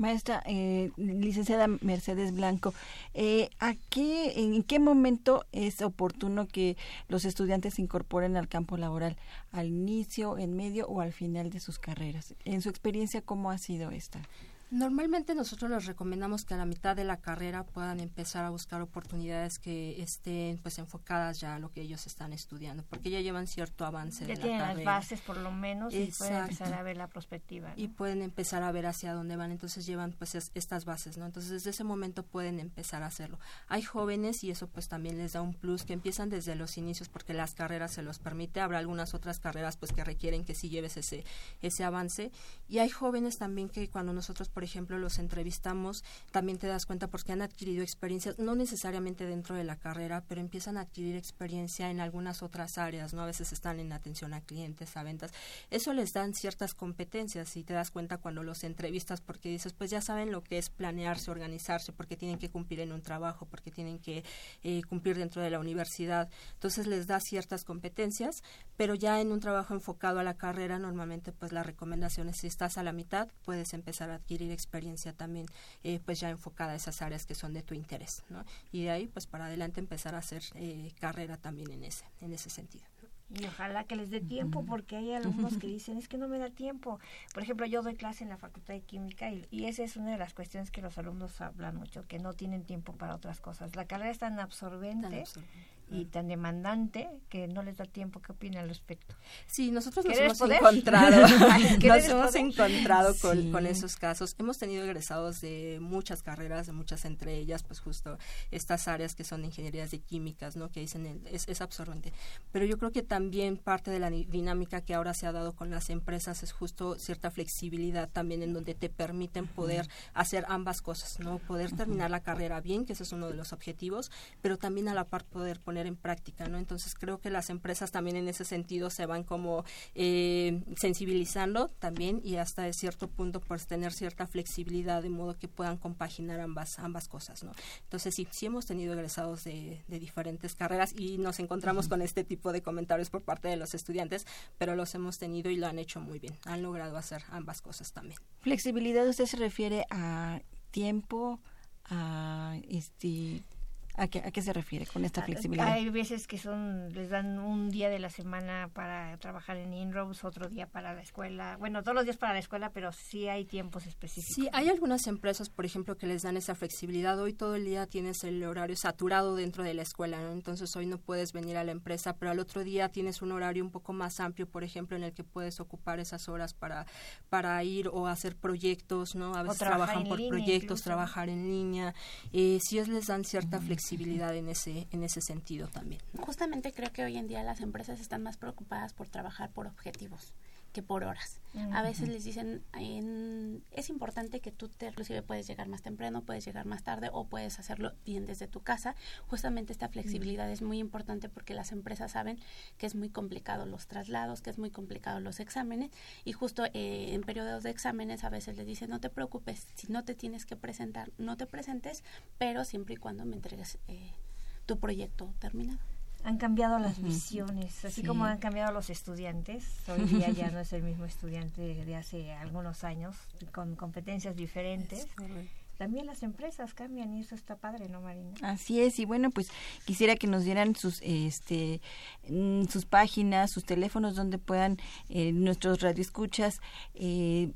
Maestra, eh, licenciada Mercedes Blanco, eh, ¿a qué, ¿en qué momento es oportuno que los estudiantes se incorporen al campo laboral? ¿Al inicio, en medio o al final de sus carreras? En su experiencia, ¿cómo ha sido esta? Normalmente nosotros les recomendamos que a la mitad de la carrera puedan empezar a buscar oportunidades que estén pues enfocadas ya a lo que ellos están estudiando, porque ya llevan cierto avance ya de tienen la las bases por lo menos y pueden empezar a ver la perspectiva. Y pueden empezar a ver hacia dónde van, entonces llevan pues estas bases, ¿no? Entonces desde ese momento pueden empezar a hacerlo. Hay jóvenes y eso pues también les da un plus que empiezan desde los inicios porque las carreras se los permite, habrá algunas otras carreras pues que requieren que sí lleves ese ese avance y hay jóvenes también que cuando nosotros por por ejemplo, los entrevistamos, también te das cuenta porque han adquirido experiencias, no necesariamente dentro de la carrera, pero empiezan a adquirir experiencia en algunas otras áreas, ¿no? A veces están en atención a clientes, a ventas. Eso les dan ciertas competencias y te das cuenta cuando los entrevistas porque dices, pues ya saben lo que es planearse, organizarse, porque tienen que cumplir en un trabajo, porque tienen que eh, cumplir dentro de la universidad. Entonces les da ciertas competencias, pero ya en un trabajo enfocado a la carrera, normalmente pues la recomendación es si estás a la mitad, puedes empezar a adquirir experiencia también, eh, pues ya enfocada a esas áreas que son de tu interés, ¿no? Y de ahí pues para adelante empezar a hacer eh, carrera también en ese, en ese sentido. Y ojalá que les dé tiempo, porque hay alumnos que dicen, es que no me da tiempo. Por ejemplo, yo doy clase en la Facultad de Química y, y esa es una de las cuestiones que los alumnos hablan mucho, que no tienen tiempo para otras cosas. La carrera es tan absorbente, Tan absorbente. Y tan demandante que no les da tiempo. ¿Qué opinan al respecto? Sí, nosotros nos ¿Querer hemos poder? encontrado, *laughs* ¿Querer nos hemos poder? encontrado con, Sí. con esos casos. Hemos tenido egresados de muchas carreras, de muchas entre ellas, pues justo estas áreas que son ingenierías de químicas, ¿no? Que dicen el- es, es absorbente. Pero yo creo que también parte de la di- dinámica que ahora se ha dado con las empresas es justo cierta flexibilidad también en donde te permiten poder hacer ambas cosas, ¿no? Poder terminar la carrera bien, que ese es uno de los objetivos, pero también a la par poder poner en práctica, ¿no? Entonces creo que las empresas también en ese sentido se van como eh, sensibilizando también y hasta de cierto punto pues tener cierta flexibilidad de modo que puedan compaginar ambas ambas cosas, ¿no? Entonces sí, sí hemos tenido egresados de, de diferentes carreras y nos encontramos con este tipo de comentarios por parte de los estudiantes, pero los hemos tenido y lo han hecho muy bien, han logrado hacer ambas cosas también. Flexibilidad, ¿usted se refiere a tiempo, a este... ¿A qué, ¿A qué se refiere con esta flexibilidad? Hay veces que son les dan un día de la semana para trabajar en INROS, otro día para la escuela. Bueno, todos los días para la escuela, pero sí hay tiempos específicos. Sí, hay algunas empresas, por ejemplo, que les dan esa flexibilidad. Hoy todo el día tienes el horario saturado dentro de la escuela, ¿no? Entonces hoy no puedes venir a la empresa, pero al otro día tienes un horario un poco más amplio, por ejemplo, en el que puedes ocupar esas horas para, para ir o hacer proyectos, ¿no? A veces trabajan por proyectos, incluso. trabajar en línea. Eh, sí es- les dan cierta flexibilidad en ese, en ese sentido también. Justamente creo que hoy en día las empresas están más preocupadas por trabajar por objetivos que por horas. A veces les dicen, en- es importante que tú te, inclusive puedes llegar más temprano, puedes llegar más tarde o puedes hacerlo bien desde tu casa. Justamente esta flexibilidad es muy importante porque las empresas saben que es muy complicado los traslados, que es muy complicado los exámenes y justo eh, en periodos de exámenes a veces les dicen, no te preocupes, si no te tienes que presentar, no te presentes, pero siempre y cuando me entregues eh, tu proyecto terminado. Han cambiado las visiones, así Sí. como han cambiado los estudiantes. Hoy día ya no es el mismo estudiante de hace algunos años, con competencias diferentes. También las empresas cambian y eso está padre, ¿no, Marina? Así es, y bueno, pues quisiera que nos dieran sus este mm, sus páginas, sus teléfonos donde puedan eh, nuestros radioescuchas eh,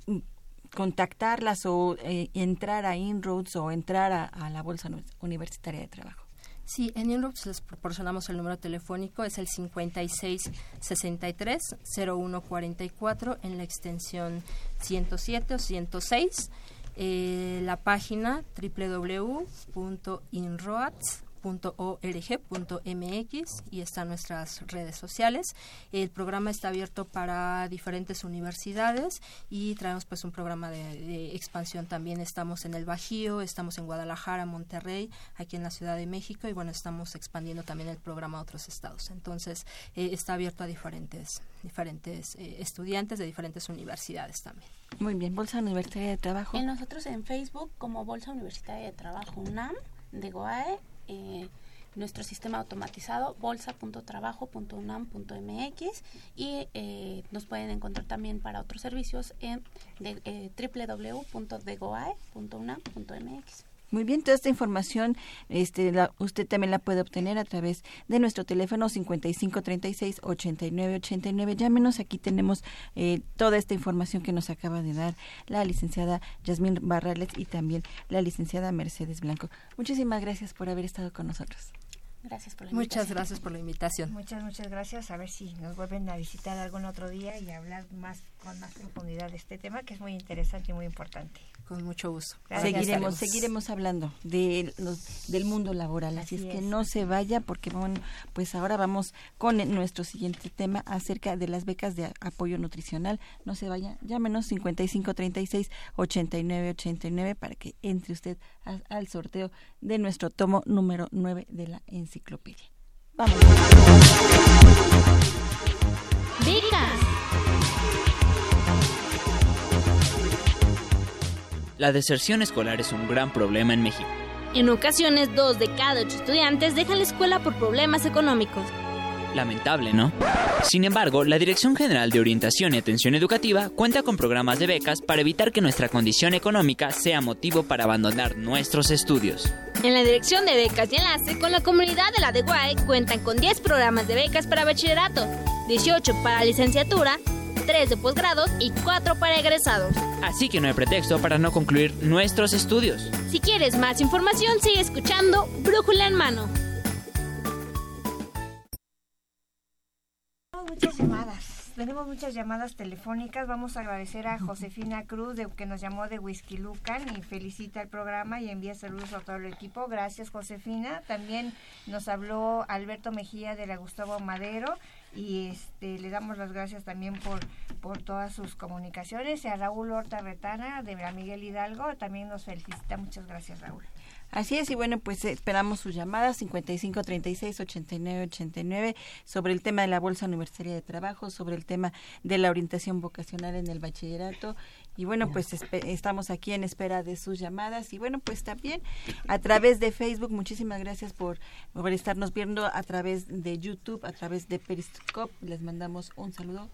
contactarlas o eh, entrar a Inroads o entrar a, a la Bolsa Uni- Universitaria de Trabajo. Sí, en Inroots les proporcionamos el número telefónico, es el 5663-0144 en la extensión 107 o 106. Eh, la página www.inroads.org.mx y están nuestras redes sociales. El programa está abierto para diferentes universidades y traemos pues un programa de, de expansión también. Estamos en el Bajío, estamos en Guadalajara, Monterrey, aquí en la Ciudad de México y bueno, estamos expandiendo también el programa a otros estados. Entonces, eh, está abierto a diferentes, diferentes eh, estudiantes de diferentes universidades también. Muy bien, Bolsa Universitaria de Trabajo. Y nosotros en Facebook como Bolsa Universitaria de Trabajo UNAM de GOAE, eh, nuestro sistema automatizado bolsa.trabajo.unam.mx y eh, nos pueden encontrar también para otros servicios en eh, www.degoae.unam.mx. Muy bien, toda esta información este, la- usted también la puede obtener a través de nuestro teléfono 5536-8989. Llámenos, aquí tenemos eh, toda esta información que nos acaba de dar la licenciada Yasmín Barrales y también la licenciada Mercedes Blanco. Muchísimas gracias por haber estado con nosotros. Gracias por la Muchas invitación. gracias por la invitación. Muchas, muchas gracias. A ver si nos vuelven a visitar algún otro día y hablar más con más profundidad de este tema que es muy interesante y muy importante. Con mucho gusto. seguiremos, seguiremos hablando de los, del mundo laboral, así, es, que no se vaya porque bueno, pues ahora vamos con nuestro siguiente tema acerca de las becas de apoyo nutricional. No se vaya, llámenos 5536 8989 para que entre usted al sorteo de nuestro tomo número 9 de la enciclopedia. Vamos. Becas. La deserción escolar es un gran problema en México. En ocasiones, dos de cada ocho estudiantes dejan la escuela por problemas económicos. Lamentable, ¿no? Sin embargo, la Dirección General de Orientación y Atención Educativa cuenta con programas de becas para evitar que nuestra condición económica sea motivo para abandonar nuestros estudios. En la Dirección de Becas y Enlace, con la comunidad de la de Guay, cuentan con 10 programas de becas para bachillerato, 18 para licenciatura 3 de posgrados y 4 para egresados. Así que no hay pretexto para no concluir nuestros estudios. Si quieres más información, sigue escuchando Brújula en Mano. Muchas llamadas. Tenemos muchas llamadas telefónicas. Vamos a agradecer a Josefina Cruz de que nos llamó de Whisky Lucan y felicita el programa y envía saludos a todo el equipo. Gracias, Josefina. También nos habló Alberto Mejía de la Gustavo Madero y este le damos las gracias también por por todas sus comunicaciones. Y a Raúl Horta Retana de Miguel Hidalgo también nos felicita. Muchas gracias Raúl. Así es, y bueno, pues esperamos sus llamadas 55 36 89 89 sobre el tema de la Bolsa Universitaria de Trabajo, sobre el tema de la orientación vocacional en el bachillerato y bueno, pues estamos aquí en espera de sus llamadas. Y bueno, pues también *laughs* a través de Facebook, muchísimas gracias por, por estarnos viendo a través de YouTube, a través de Periscope. Les mandamos un saludo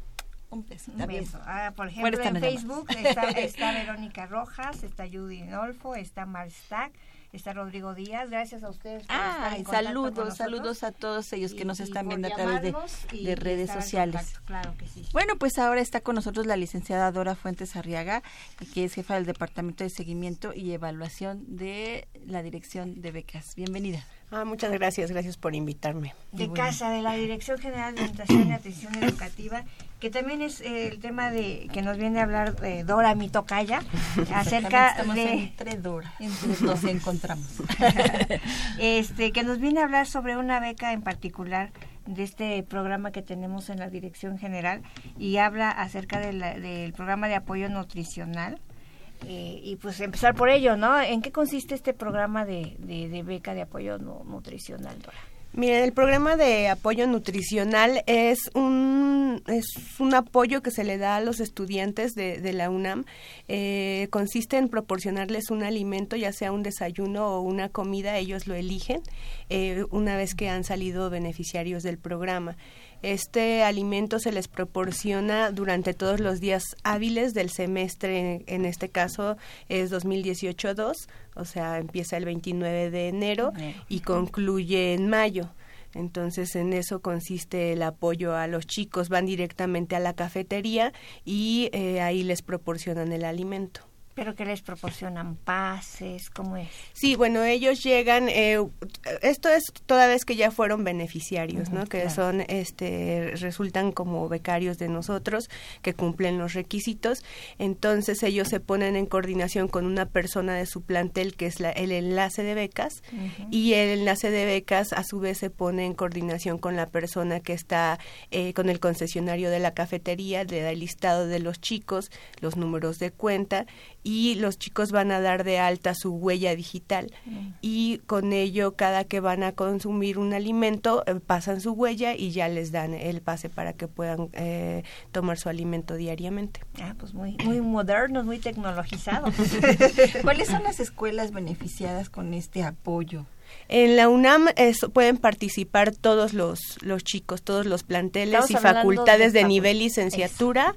un beso. Un beso. Ah, por ejemplo, en Facebook está, *laughs* está, Verónica Rojas, está Judy Nolfo, está Marstack, está Rodrigo Díaz. Gracias a ustedes. Por ah, saludos, saludos a todos ellos que nos están viendo a través de, redes sociales. Claro que sí. Bueno, pues ahora está con nosotros la licenciada Dora Fuentes Arriaga, que es jefa del Departamento de Seguimiento y Evaluación de la Dirección de Becas. Bienvenida. Ah, muchas gracias, gracias por invitarme. De casa, de la Dirección General de Orientación y Atención Educativa, que también es eh, el tema de que nos viene a hablar de Dora Mitocaya, *laughs* acerca de... Entre Dora, entre nos encontramos. *laughs* este, que nos viene a hablar sobre una beca en particular de este programa que tenemos en la Dirección General y habla acerca del programa de apoyo nutricional eh, y pues empezar por ello, ¿no? ¿En qué consiste este programa de, de, beca de apoyo nutricional, Dora? Miren, el programa de apoyo nutricional es un, es un apoyo que se le da a los estudiantes de, de la UNAM. Eh, consiste en proporcionarles un alimento, ya sea un desayuno o una comida, ellos lo eligen eh, una vez que han salido beneficiarios del programa. Este alimento se les proporciona durante todos los días hábiles del semestre, en, este caso es 2018-2, o sea, empieza el 29 de enero y concluye en mayo. Entonces, en eso consiste el apoyo a los chicos. Van directamente a la cafetería y eh, ahí les proporcionan el alimento pero que les proporcionan pases, ¿cómo es? Sí, bueno, ellos llegan, eh, esto es toda vez que ya fueron beneficiarios, ¿no? Que son, este, resultan como becarios de nosotros, que cumplen los requisitos, entonces ellos se ponen en coordinación con una persona de su plantel que es la, el enlace de becas y el enlace de becas a su vez se pone en coordinación con la persona que está eh, con el concesionario de la cafetería, le da el listado de los chicos, los números de cuenta y los chicos van a dar de alta su huella digital mm. y con ello cada que van a consumir un alimento eh, pasan su huella y ya les dan el pase para que puedan eh, tomar su alimento diariamente. Ah, pues muy muy modernos, muy tecnologizados. *laughs* ¿Cuáles son las escuelas beneficiadas con este apoyo? En la UNAM pueden participar todos los, los chicos, todos los planteles y facultades de, nivel licenciatura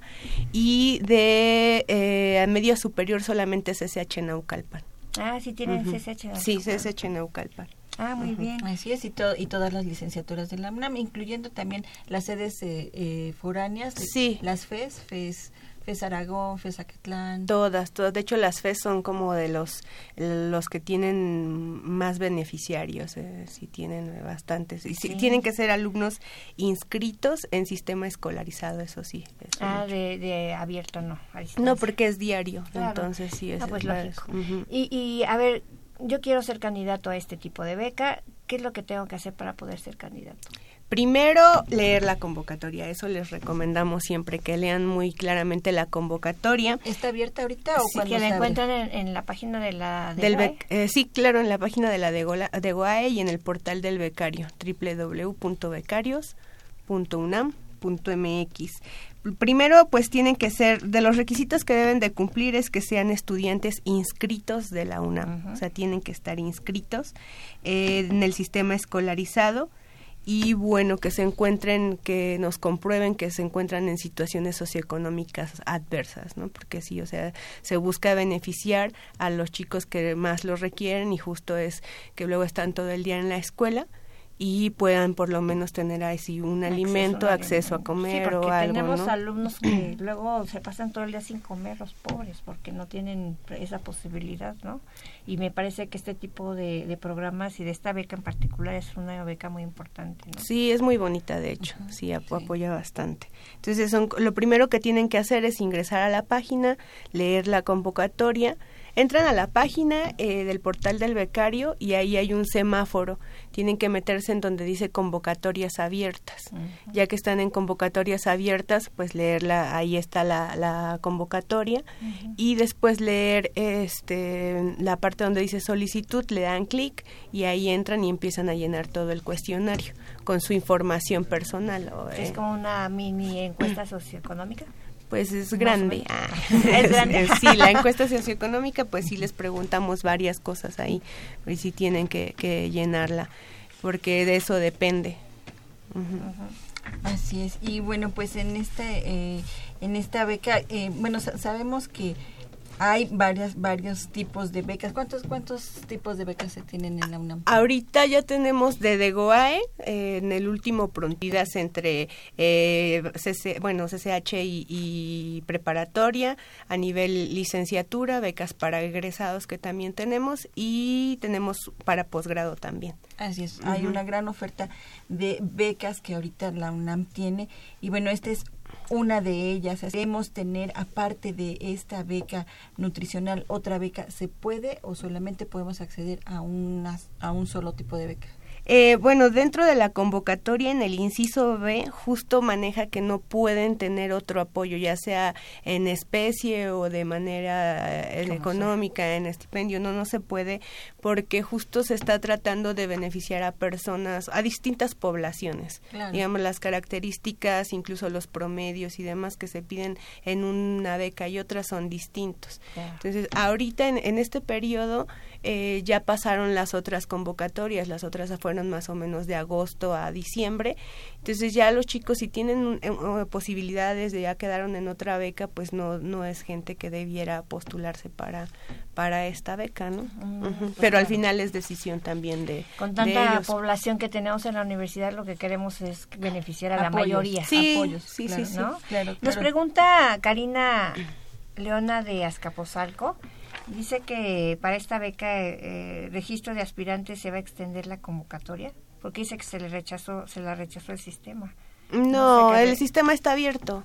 y de eh, medio superior solamente CSH Naucalpan. Ah, sí tienen CSH Naucalpan. Sí, CSH Naucalpan. Ah, muy bien. Así es, y, y todas las licenciaturas de la UNAM, incluyendo también las sedes eh, eh foráneas, sí. las FES, FES FES Aragón, FES Acatlán. Todas, todas. De hecho, las FES son como de los los que tienen más beneficiarios, eh, sí tienen bastantes. Y sí. tienen que ser alumnos inscritos en sistema escolarizado, eso sí. Eso ah, de, de, abierto no. No, porque es diario, entonces sí es. Ah, pues lógico. y, y a ver, yo quiero ser candidato a este tipo de beca, ¿qué es lo que tengo que hacer para poder ser candidato? Primero, leer la convocatoria. Eso les recomendamos siempre, que lean muy claramente la convocatoria. ¿Está abierta ahorita o sí, que la encuentran en, la página de la de del eh, Sí, claro, en la página de la de, Gola, de GOAE y en el portal del becario, www.becarios.unam.mx. Primero, pues tienen que ser, de los requisitos que deben de cumplir es que sean estudiantes inscritos de la UNAM, o sea, tienen que estar inscritos eh, en el sistema escolarizado y bueno, que se encuentren, que nos comprueben que se encuentran en situaciones socioeconómicas adversas, ¿no? Porque sí, o sea, se busca beneficiar a los chicos que más lo requieren y justo es que luego están todo el día en la escuela y puedan por lo menos tener así un alimento, acceso a comer sí, o algo. Tenemos alumnos que *clears throat* luego se pasan todo el día sin comer, los pobres, porque no tienen esa posibilidad, ¿no? Y me parece que este tipo de, de programas y de esta beca en particular es una beca muy importante. ¿no? Sí, es muy bonita, de hecho, sí, ap apoya bastante. Entonces, son, lo primero que tienen que hacer es ingresar a la página, leer la convocatoria, Entran a la página eh, del portal del becario y ahí hay un semáforo. Tienen que meterse en donde dice convocatorias abiertas. Uh -huh. Ya que están en convocatorias abiertas, pues leerla, ahí está la, la convocatoria. Uh -huh. Y después leer este, la parte donde dice solicitud, le dan clic y ahí entran y empiezan a llenar todo el cuestionario con su información personal. ¿Es eh. como una mini encuesta socioeconómica? Pues es grande. Ah, *laughs* ¿Es grande? sí, la encuesta socioeconómica, pues sí les preguntamos varias cosas ahí, y sí tienen que, que llenarla, porque de eso depende. Uh -huh. Así es. Y bueno, pues en esta, eh, en esta beca, eh, bueno, sabemos que hay varias varios tipos de becas. ¿Cuántos cuántos tipos de becas se tienen en la UNAM? Ahorita ya tenemos de DEGOAE, eh, en el último prontidas entre eh, CC, bueno, CCH y, y, preparatoria, a nivel licenciatura, becas para egresados que también tenemos y tenemos para posgrado también. Así es, uh -huh. hay una gran oferta de becas que ahorita la UNAM tiene y bueno, este es una de ellas. Queremos tener, aparte de esta beca nutricional, otra beca, ¿se puede o solamente podemos acceder a, una, a un solo tipo de beca? Eh, bueno, dentro de la convocatoria en el inciso B justo maneja que no pueden tener otro apoyo, ya sea en especie o de manera eh, económica, sea? en estipendio, no, no se puede porque justo se está tratando de beneficiar a personas, a distintas poblaciones. Claro. Digamos, las características, incluso los promedios y demás que se piden en una beca y otras son distintos. Claro. Entonces, ahorita en, en este periodo eh, ya pasaron las otras convocatorias, las otras fueron más o menos de agosto a diciembre, entonces ya los chicos si tienen uh, posibilidades de ya quedaron en otra beca, pues no no es gente que debiera postularse para para esta beca, ¿no? Uh -huh. pues Pero al final es decisión también de con tanta de población que tenemos en la universidad, lo que queremos es beneficiar a apoyos. la mayoría. Sí, apoyos, sí, claro, sí, ¿no? sí. Claro, Nos pregunta Karina Leona de Azcapotzalco. Dice que para esta beca eh, registro de aspirantes se va a extender la convocatoria, porque dice que se le rechazó, se la rechazó el sistema. No, no sé el sistema está abierto.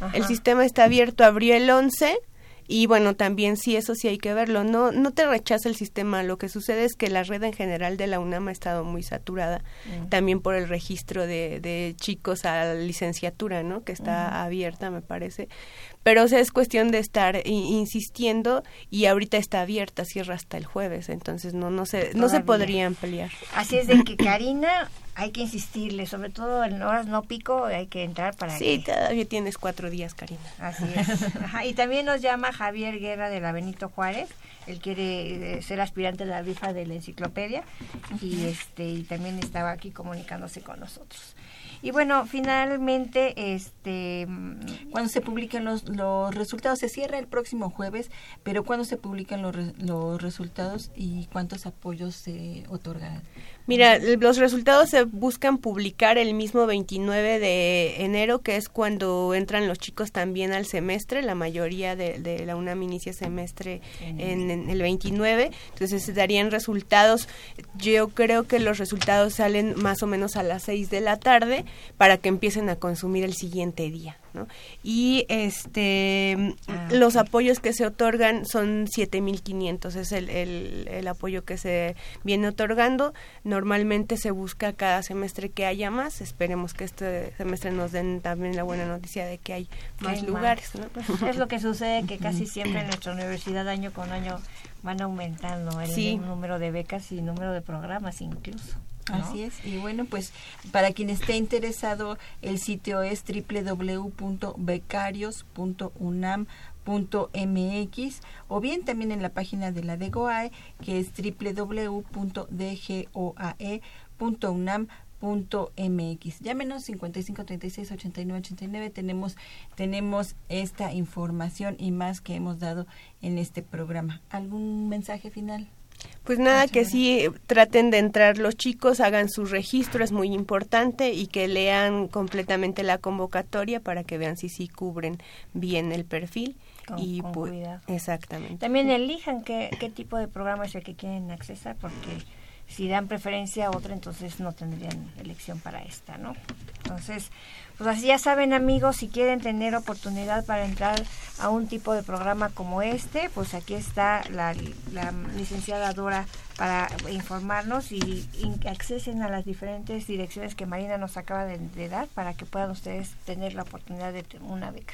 Ajá. El sistema está abierto, abrió el 11 y bueno, también sí, eso sí hay que verlo. No, no te rechaza el sistema. Lo que sucede es que la red en general de la UNAM ha estado muy saturada, mm. también por el registro de, de, chicos a licenciatura, ¿no? Que está abierta, me parece. Pero o sea, es cuestión de estar insistiendo y ahorita está abierta, cierra hasta el jueves, entonces no, no se, no se podría ampliar. Así es de que Karina hay que insistirle, sobre todo en horas no pico, hay que entrar para Sí, que... todavía tienes cuatro días, Karina. Así es. Ajá, y también nos llama Javier Guerra de la Benito Juárez. Él quiere eh, ser aspirante a la rifa de la enciclopedia y este y también estaba aquí comunicándose con nosotros. Y bueno, finalmente, este... Cuando se publican los, los resultados, se cierra el próximo jueves, pero ¿cuándo se publican los, los resultados y cuántos apoyos se otorgarán? Mira, los resultados se buscan publicar el mismo 29 de enero, que es cuando entran los chicos también al semestre. La mayoría de, la UNAM inicia semestre en, en, el 29. Entonces se darían resultados. Yo creo que los resultados salen más o menos a las 6 de la tarde para que empiecen a consumir el siguiente día. Y este ah, los apoyos que se otorgan son 7.500, es el, el, el, apoyo que se viene otorgando. Normalmente se busca cada semestre que haya más. Esperemos que este semestre nos den también la buena noticia de que hay más lugares. *laughs* es lo que sucede que casi siempre en nuestra universidad año con año van aumentando el número de becas y número de programas incluso. Así es. Y bueno, pues para quien esté interesado, el sitio es www.becarios.unam.mx o bien también en la página de la DGOAE que es www.dgoae.unam.mx. Llámenos 55 36 89 89. Tenemos, tenemos esta información y más que hemos dado en este programa. ¿Algún mensaje final? Pues nada, que sí traten de entrar los chicos, hagan su registro, es muy importante, y que lean completamente la convocatoria para que vean si sí cubren bien el perfil. y pues, Exactamente. También elijan qué, qué tipo de programa es el que quieren accesar, porque si dan preferencia a otra, entonces no tendrían elección para esta, ¿no? Entonces, pues así ya saben amigos, si quieren tener oportunidad para entrar a un tipo de programa como este, pues aquí está la, licenciada Dora para informarnos y, accesen a las diferentes direcciones que Marina nos acaba de, dar para que puedan ustedes tener la oportunidad de tener una beca.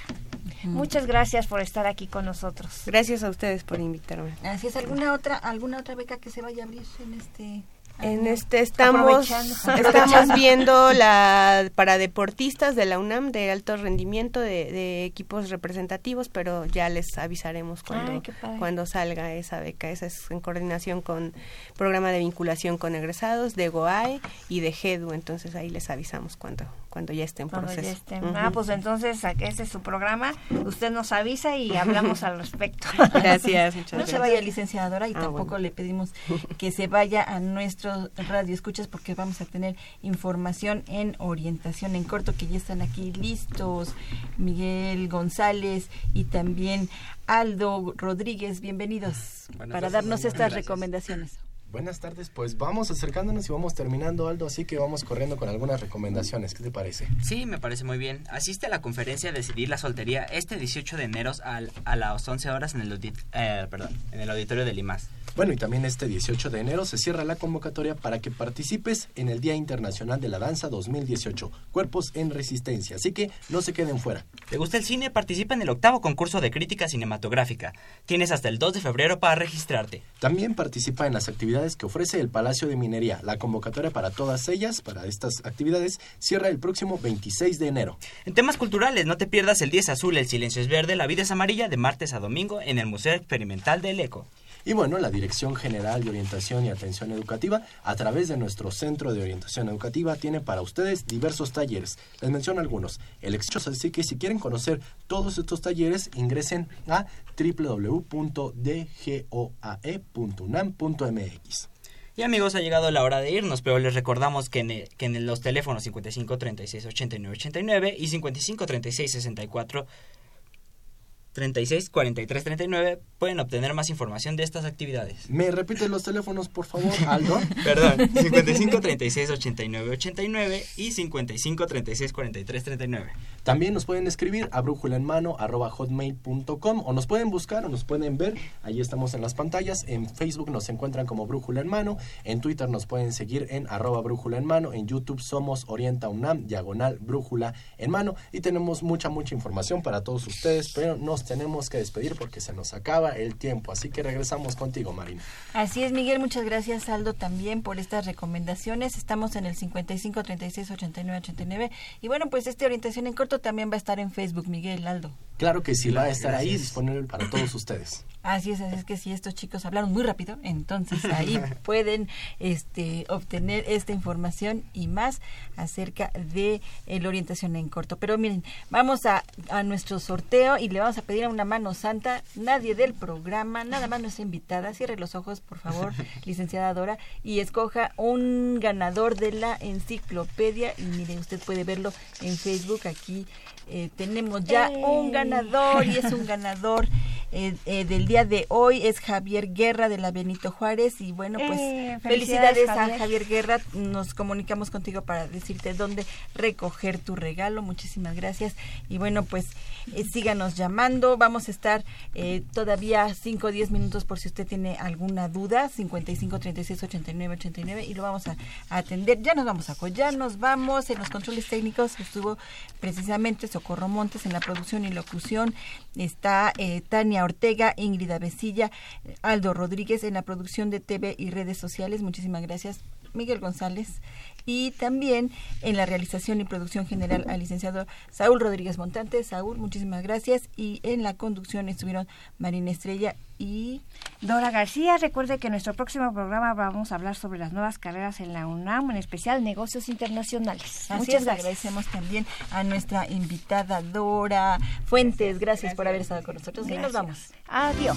Muchas gracias por estar aquí con nosotros. Gracias a ustedes por invitarme. Así es, ¿alguna otra, alguna otra beca que se vaya a abrir en este en este estamos estamos viendo la para deportistas de la UNAM de alto rendimiento de, equipos representativos, pero ya les avisaremos cuando cuando salga esa beca. Esa es en coordinación con programa de vinculación con egresados de GOAE y de GEDU, entonces ahí les avisamos cuando cuando ya esté en proceso. Ah, pues entonces ese es su programa. Usted nos avisa y *laughs* hablamos al respecto. Gracias, muchas no se vaya, licenciadora, y ah, tampoco le pedimos *laughs* que se vaya a nuestro radio escuchas porque vamos a tener información en orientación en corto que ya están aquí listos. Miguel González y también Aldo Rodríguez, bienvenidos para darnos estas recomendaciones. Buenas tardes, pues vamos acercándonos y vamos terminando, Aldo, así que vamos corriendo con algunas recomendaciones. ¿Qué te parece? Sí, me parece muy bien. Asiste a la conferencia Decidir la Soltería este 18 de enero a las 11 horas en el, eh, perdón, en el auditorio de Limas. Bueno, y también este 18 de enero se cierra la convocatoria para que participes en el Día Internacional de la Danza 2018, Cuerpos en Resistencia, así que no se queden fuera. ¿Te gusta el cine? Participa en el octavo concurso de crítica cinematográfica. Tienes hasta el 2 de febrero para registrarte. También participa en las actividades que ofrece el Palacio de Minería. La convocatoria para todas ellas, para estas actividades, cierra el próximo 26 de enero. En temas culturales, no te pierdas el 10 azul, el silencio es verde, la vida es amarilla de martes a domingo en el Museo Experimental del Eco. Y bueno, la Dirección General de Orientación y Atención Educativa, a través de nuestro Centro de Orientación Educativa, tiene para ustedes diversos talleres. Les menciono algunos. El así que si quieren conocer todos estos talleres, ingresen a www.dgoae.unam.mx. Y amigos, ha llegado la hora de irnos, pero les recordamos que en, que en los teléfonos 55 36 89 89 y 55 36 64 36 43 39 pueden obtener más información de estas actividades. ¿Me repiten los teléfonos, por favor, *laughs* Aldo? Perdón, 55 36 89 89 y 55 36 43 39. También nos pueden escribir a brújula en mano arroba hotmail.com o nos pueden buscar o nos pueden ver. Ahí estamos en las pantallas. En Facebook nos encuentran como Brújula en Mano. En Twitter nos pueden seguir en arroba brújula en mano. En YouTube somos Orienta UNAM, diagonal Brújula en Mano. Y tenemos mucha, mucha información para todos ustedes, pero nos tenemos que despedir porque se nos acaba el tiempo. Así que regresamos contigo, Marina. Así es, Miguel. Muchas gracias, Aldo, también por estas recomendaciones. Estamos en el 55 36 89 89. Y bueno, pues esta orientación en corto también va a estar en Facebook, Miguel, Aldo. Claro que sí, va a estar ahí disponible para todos ustedes. Así es, así es que si estos chicos hablaron muy rápido, entonces ahí *laughs* pueden este, obtener esta información y más acerca de la orientación en corto. Pero miren, vamos a, a nuestro sorteo y le vamos a pedir a una mano santa, nadie del programa, nada más nuestra invitada, cierre los ojos, por favor, *laughs* licenciada Dora, y escoja un ganador de la enciclopedia. Y mire, usted puede verlo en Facebook aquí. Eh, tenemos ya un ganador y es un ganador *laughs* eh, eh, del día de hoy es Javier Guerra de la Benito Juárez. Y bueno pues Eh, felicidades, felicidades, a Javier. Guerra. Nos comunicamos contigo para decirte dónde recoger tu regalo. Muchísimas gracias. Y bueno pues eh, síganos llamando. Vamos a estar eh, todavía 5 o 10 minutos por si usted tiene alguna duda. 55 36 89 89 y lo vamos a, a atender. Ya nos vamos a ya nos vamos. En los controles técnicos estuvo precisamente Socorro Montes en la producción y locución. Está eh, Ortega, Ingrid Avesilla, Aldo Rodríguez en la producción de TV y redes sociales. Muchísimas gracias. Miguel González y también en la realización y producción general al licenciado Saúl Rodríguez Montante. Saúl, muchísimas gracias. Y en la conducción estuvieron Marina Estrella y Dora García, recuerde que en nuestro próximo programa vamos a hablar sobre las nuevas carreras en la UNAM, en especial negocios internacionales. Así Muchas es, gracias. agradecemos también a nuestra invitada Dora Fuentes. Gracias, por haber estado con nosotros. Y nos vamos. Adiós.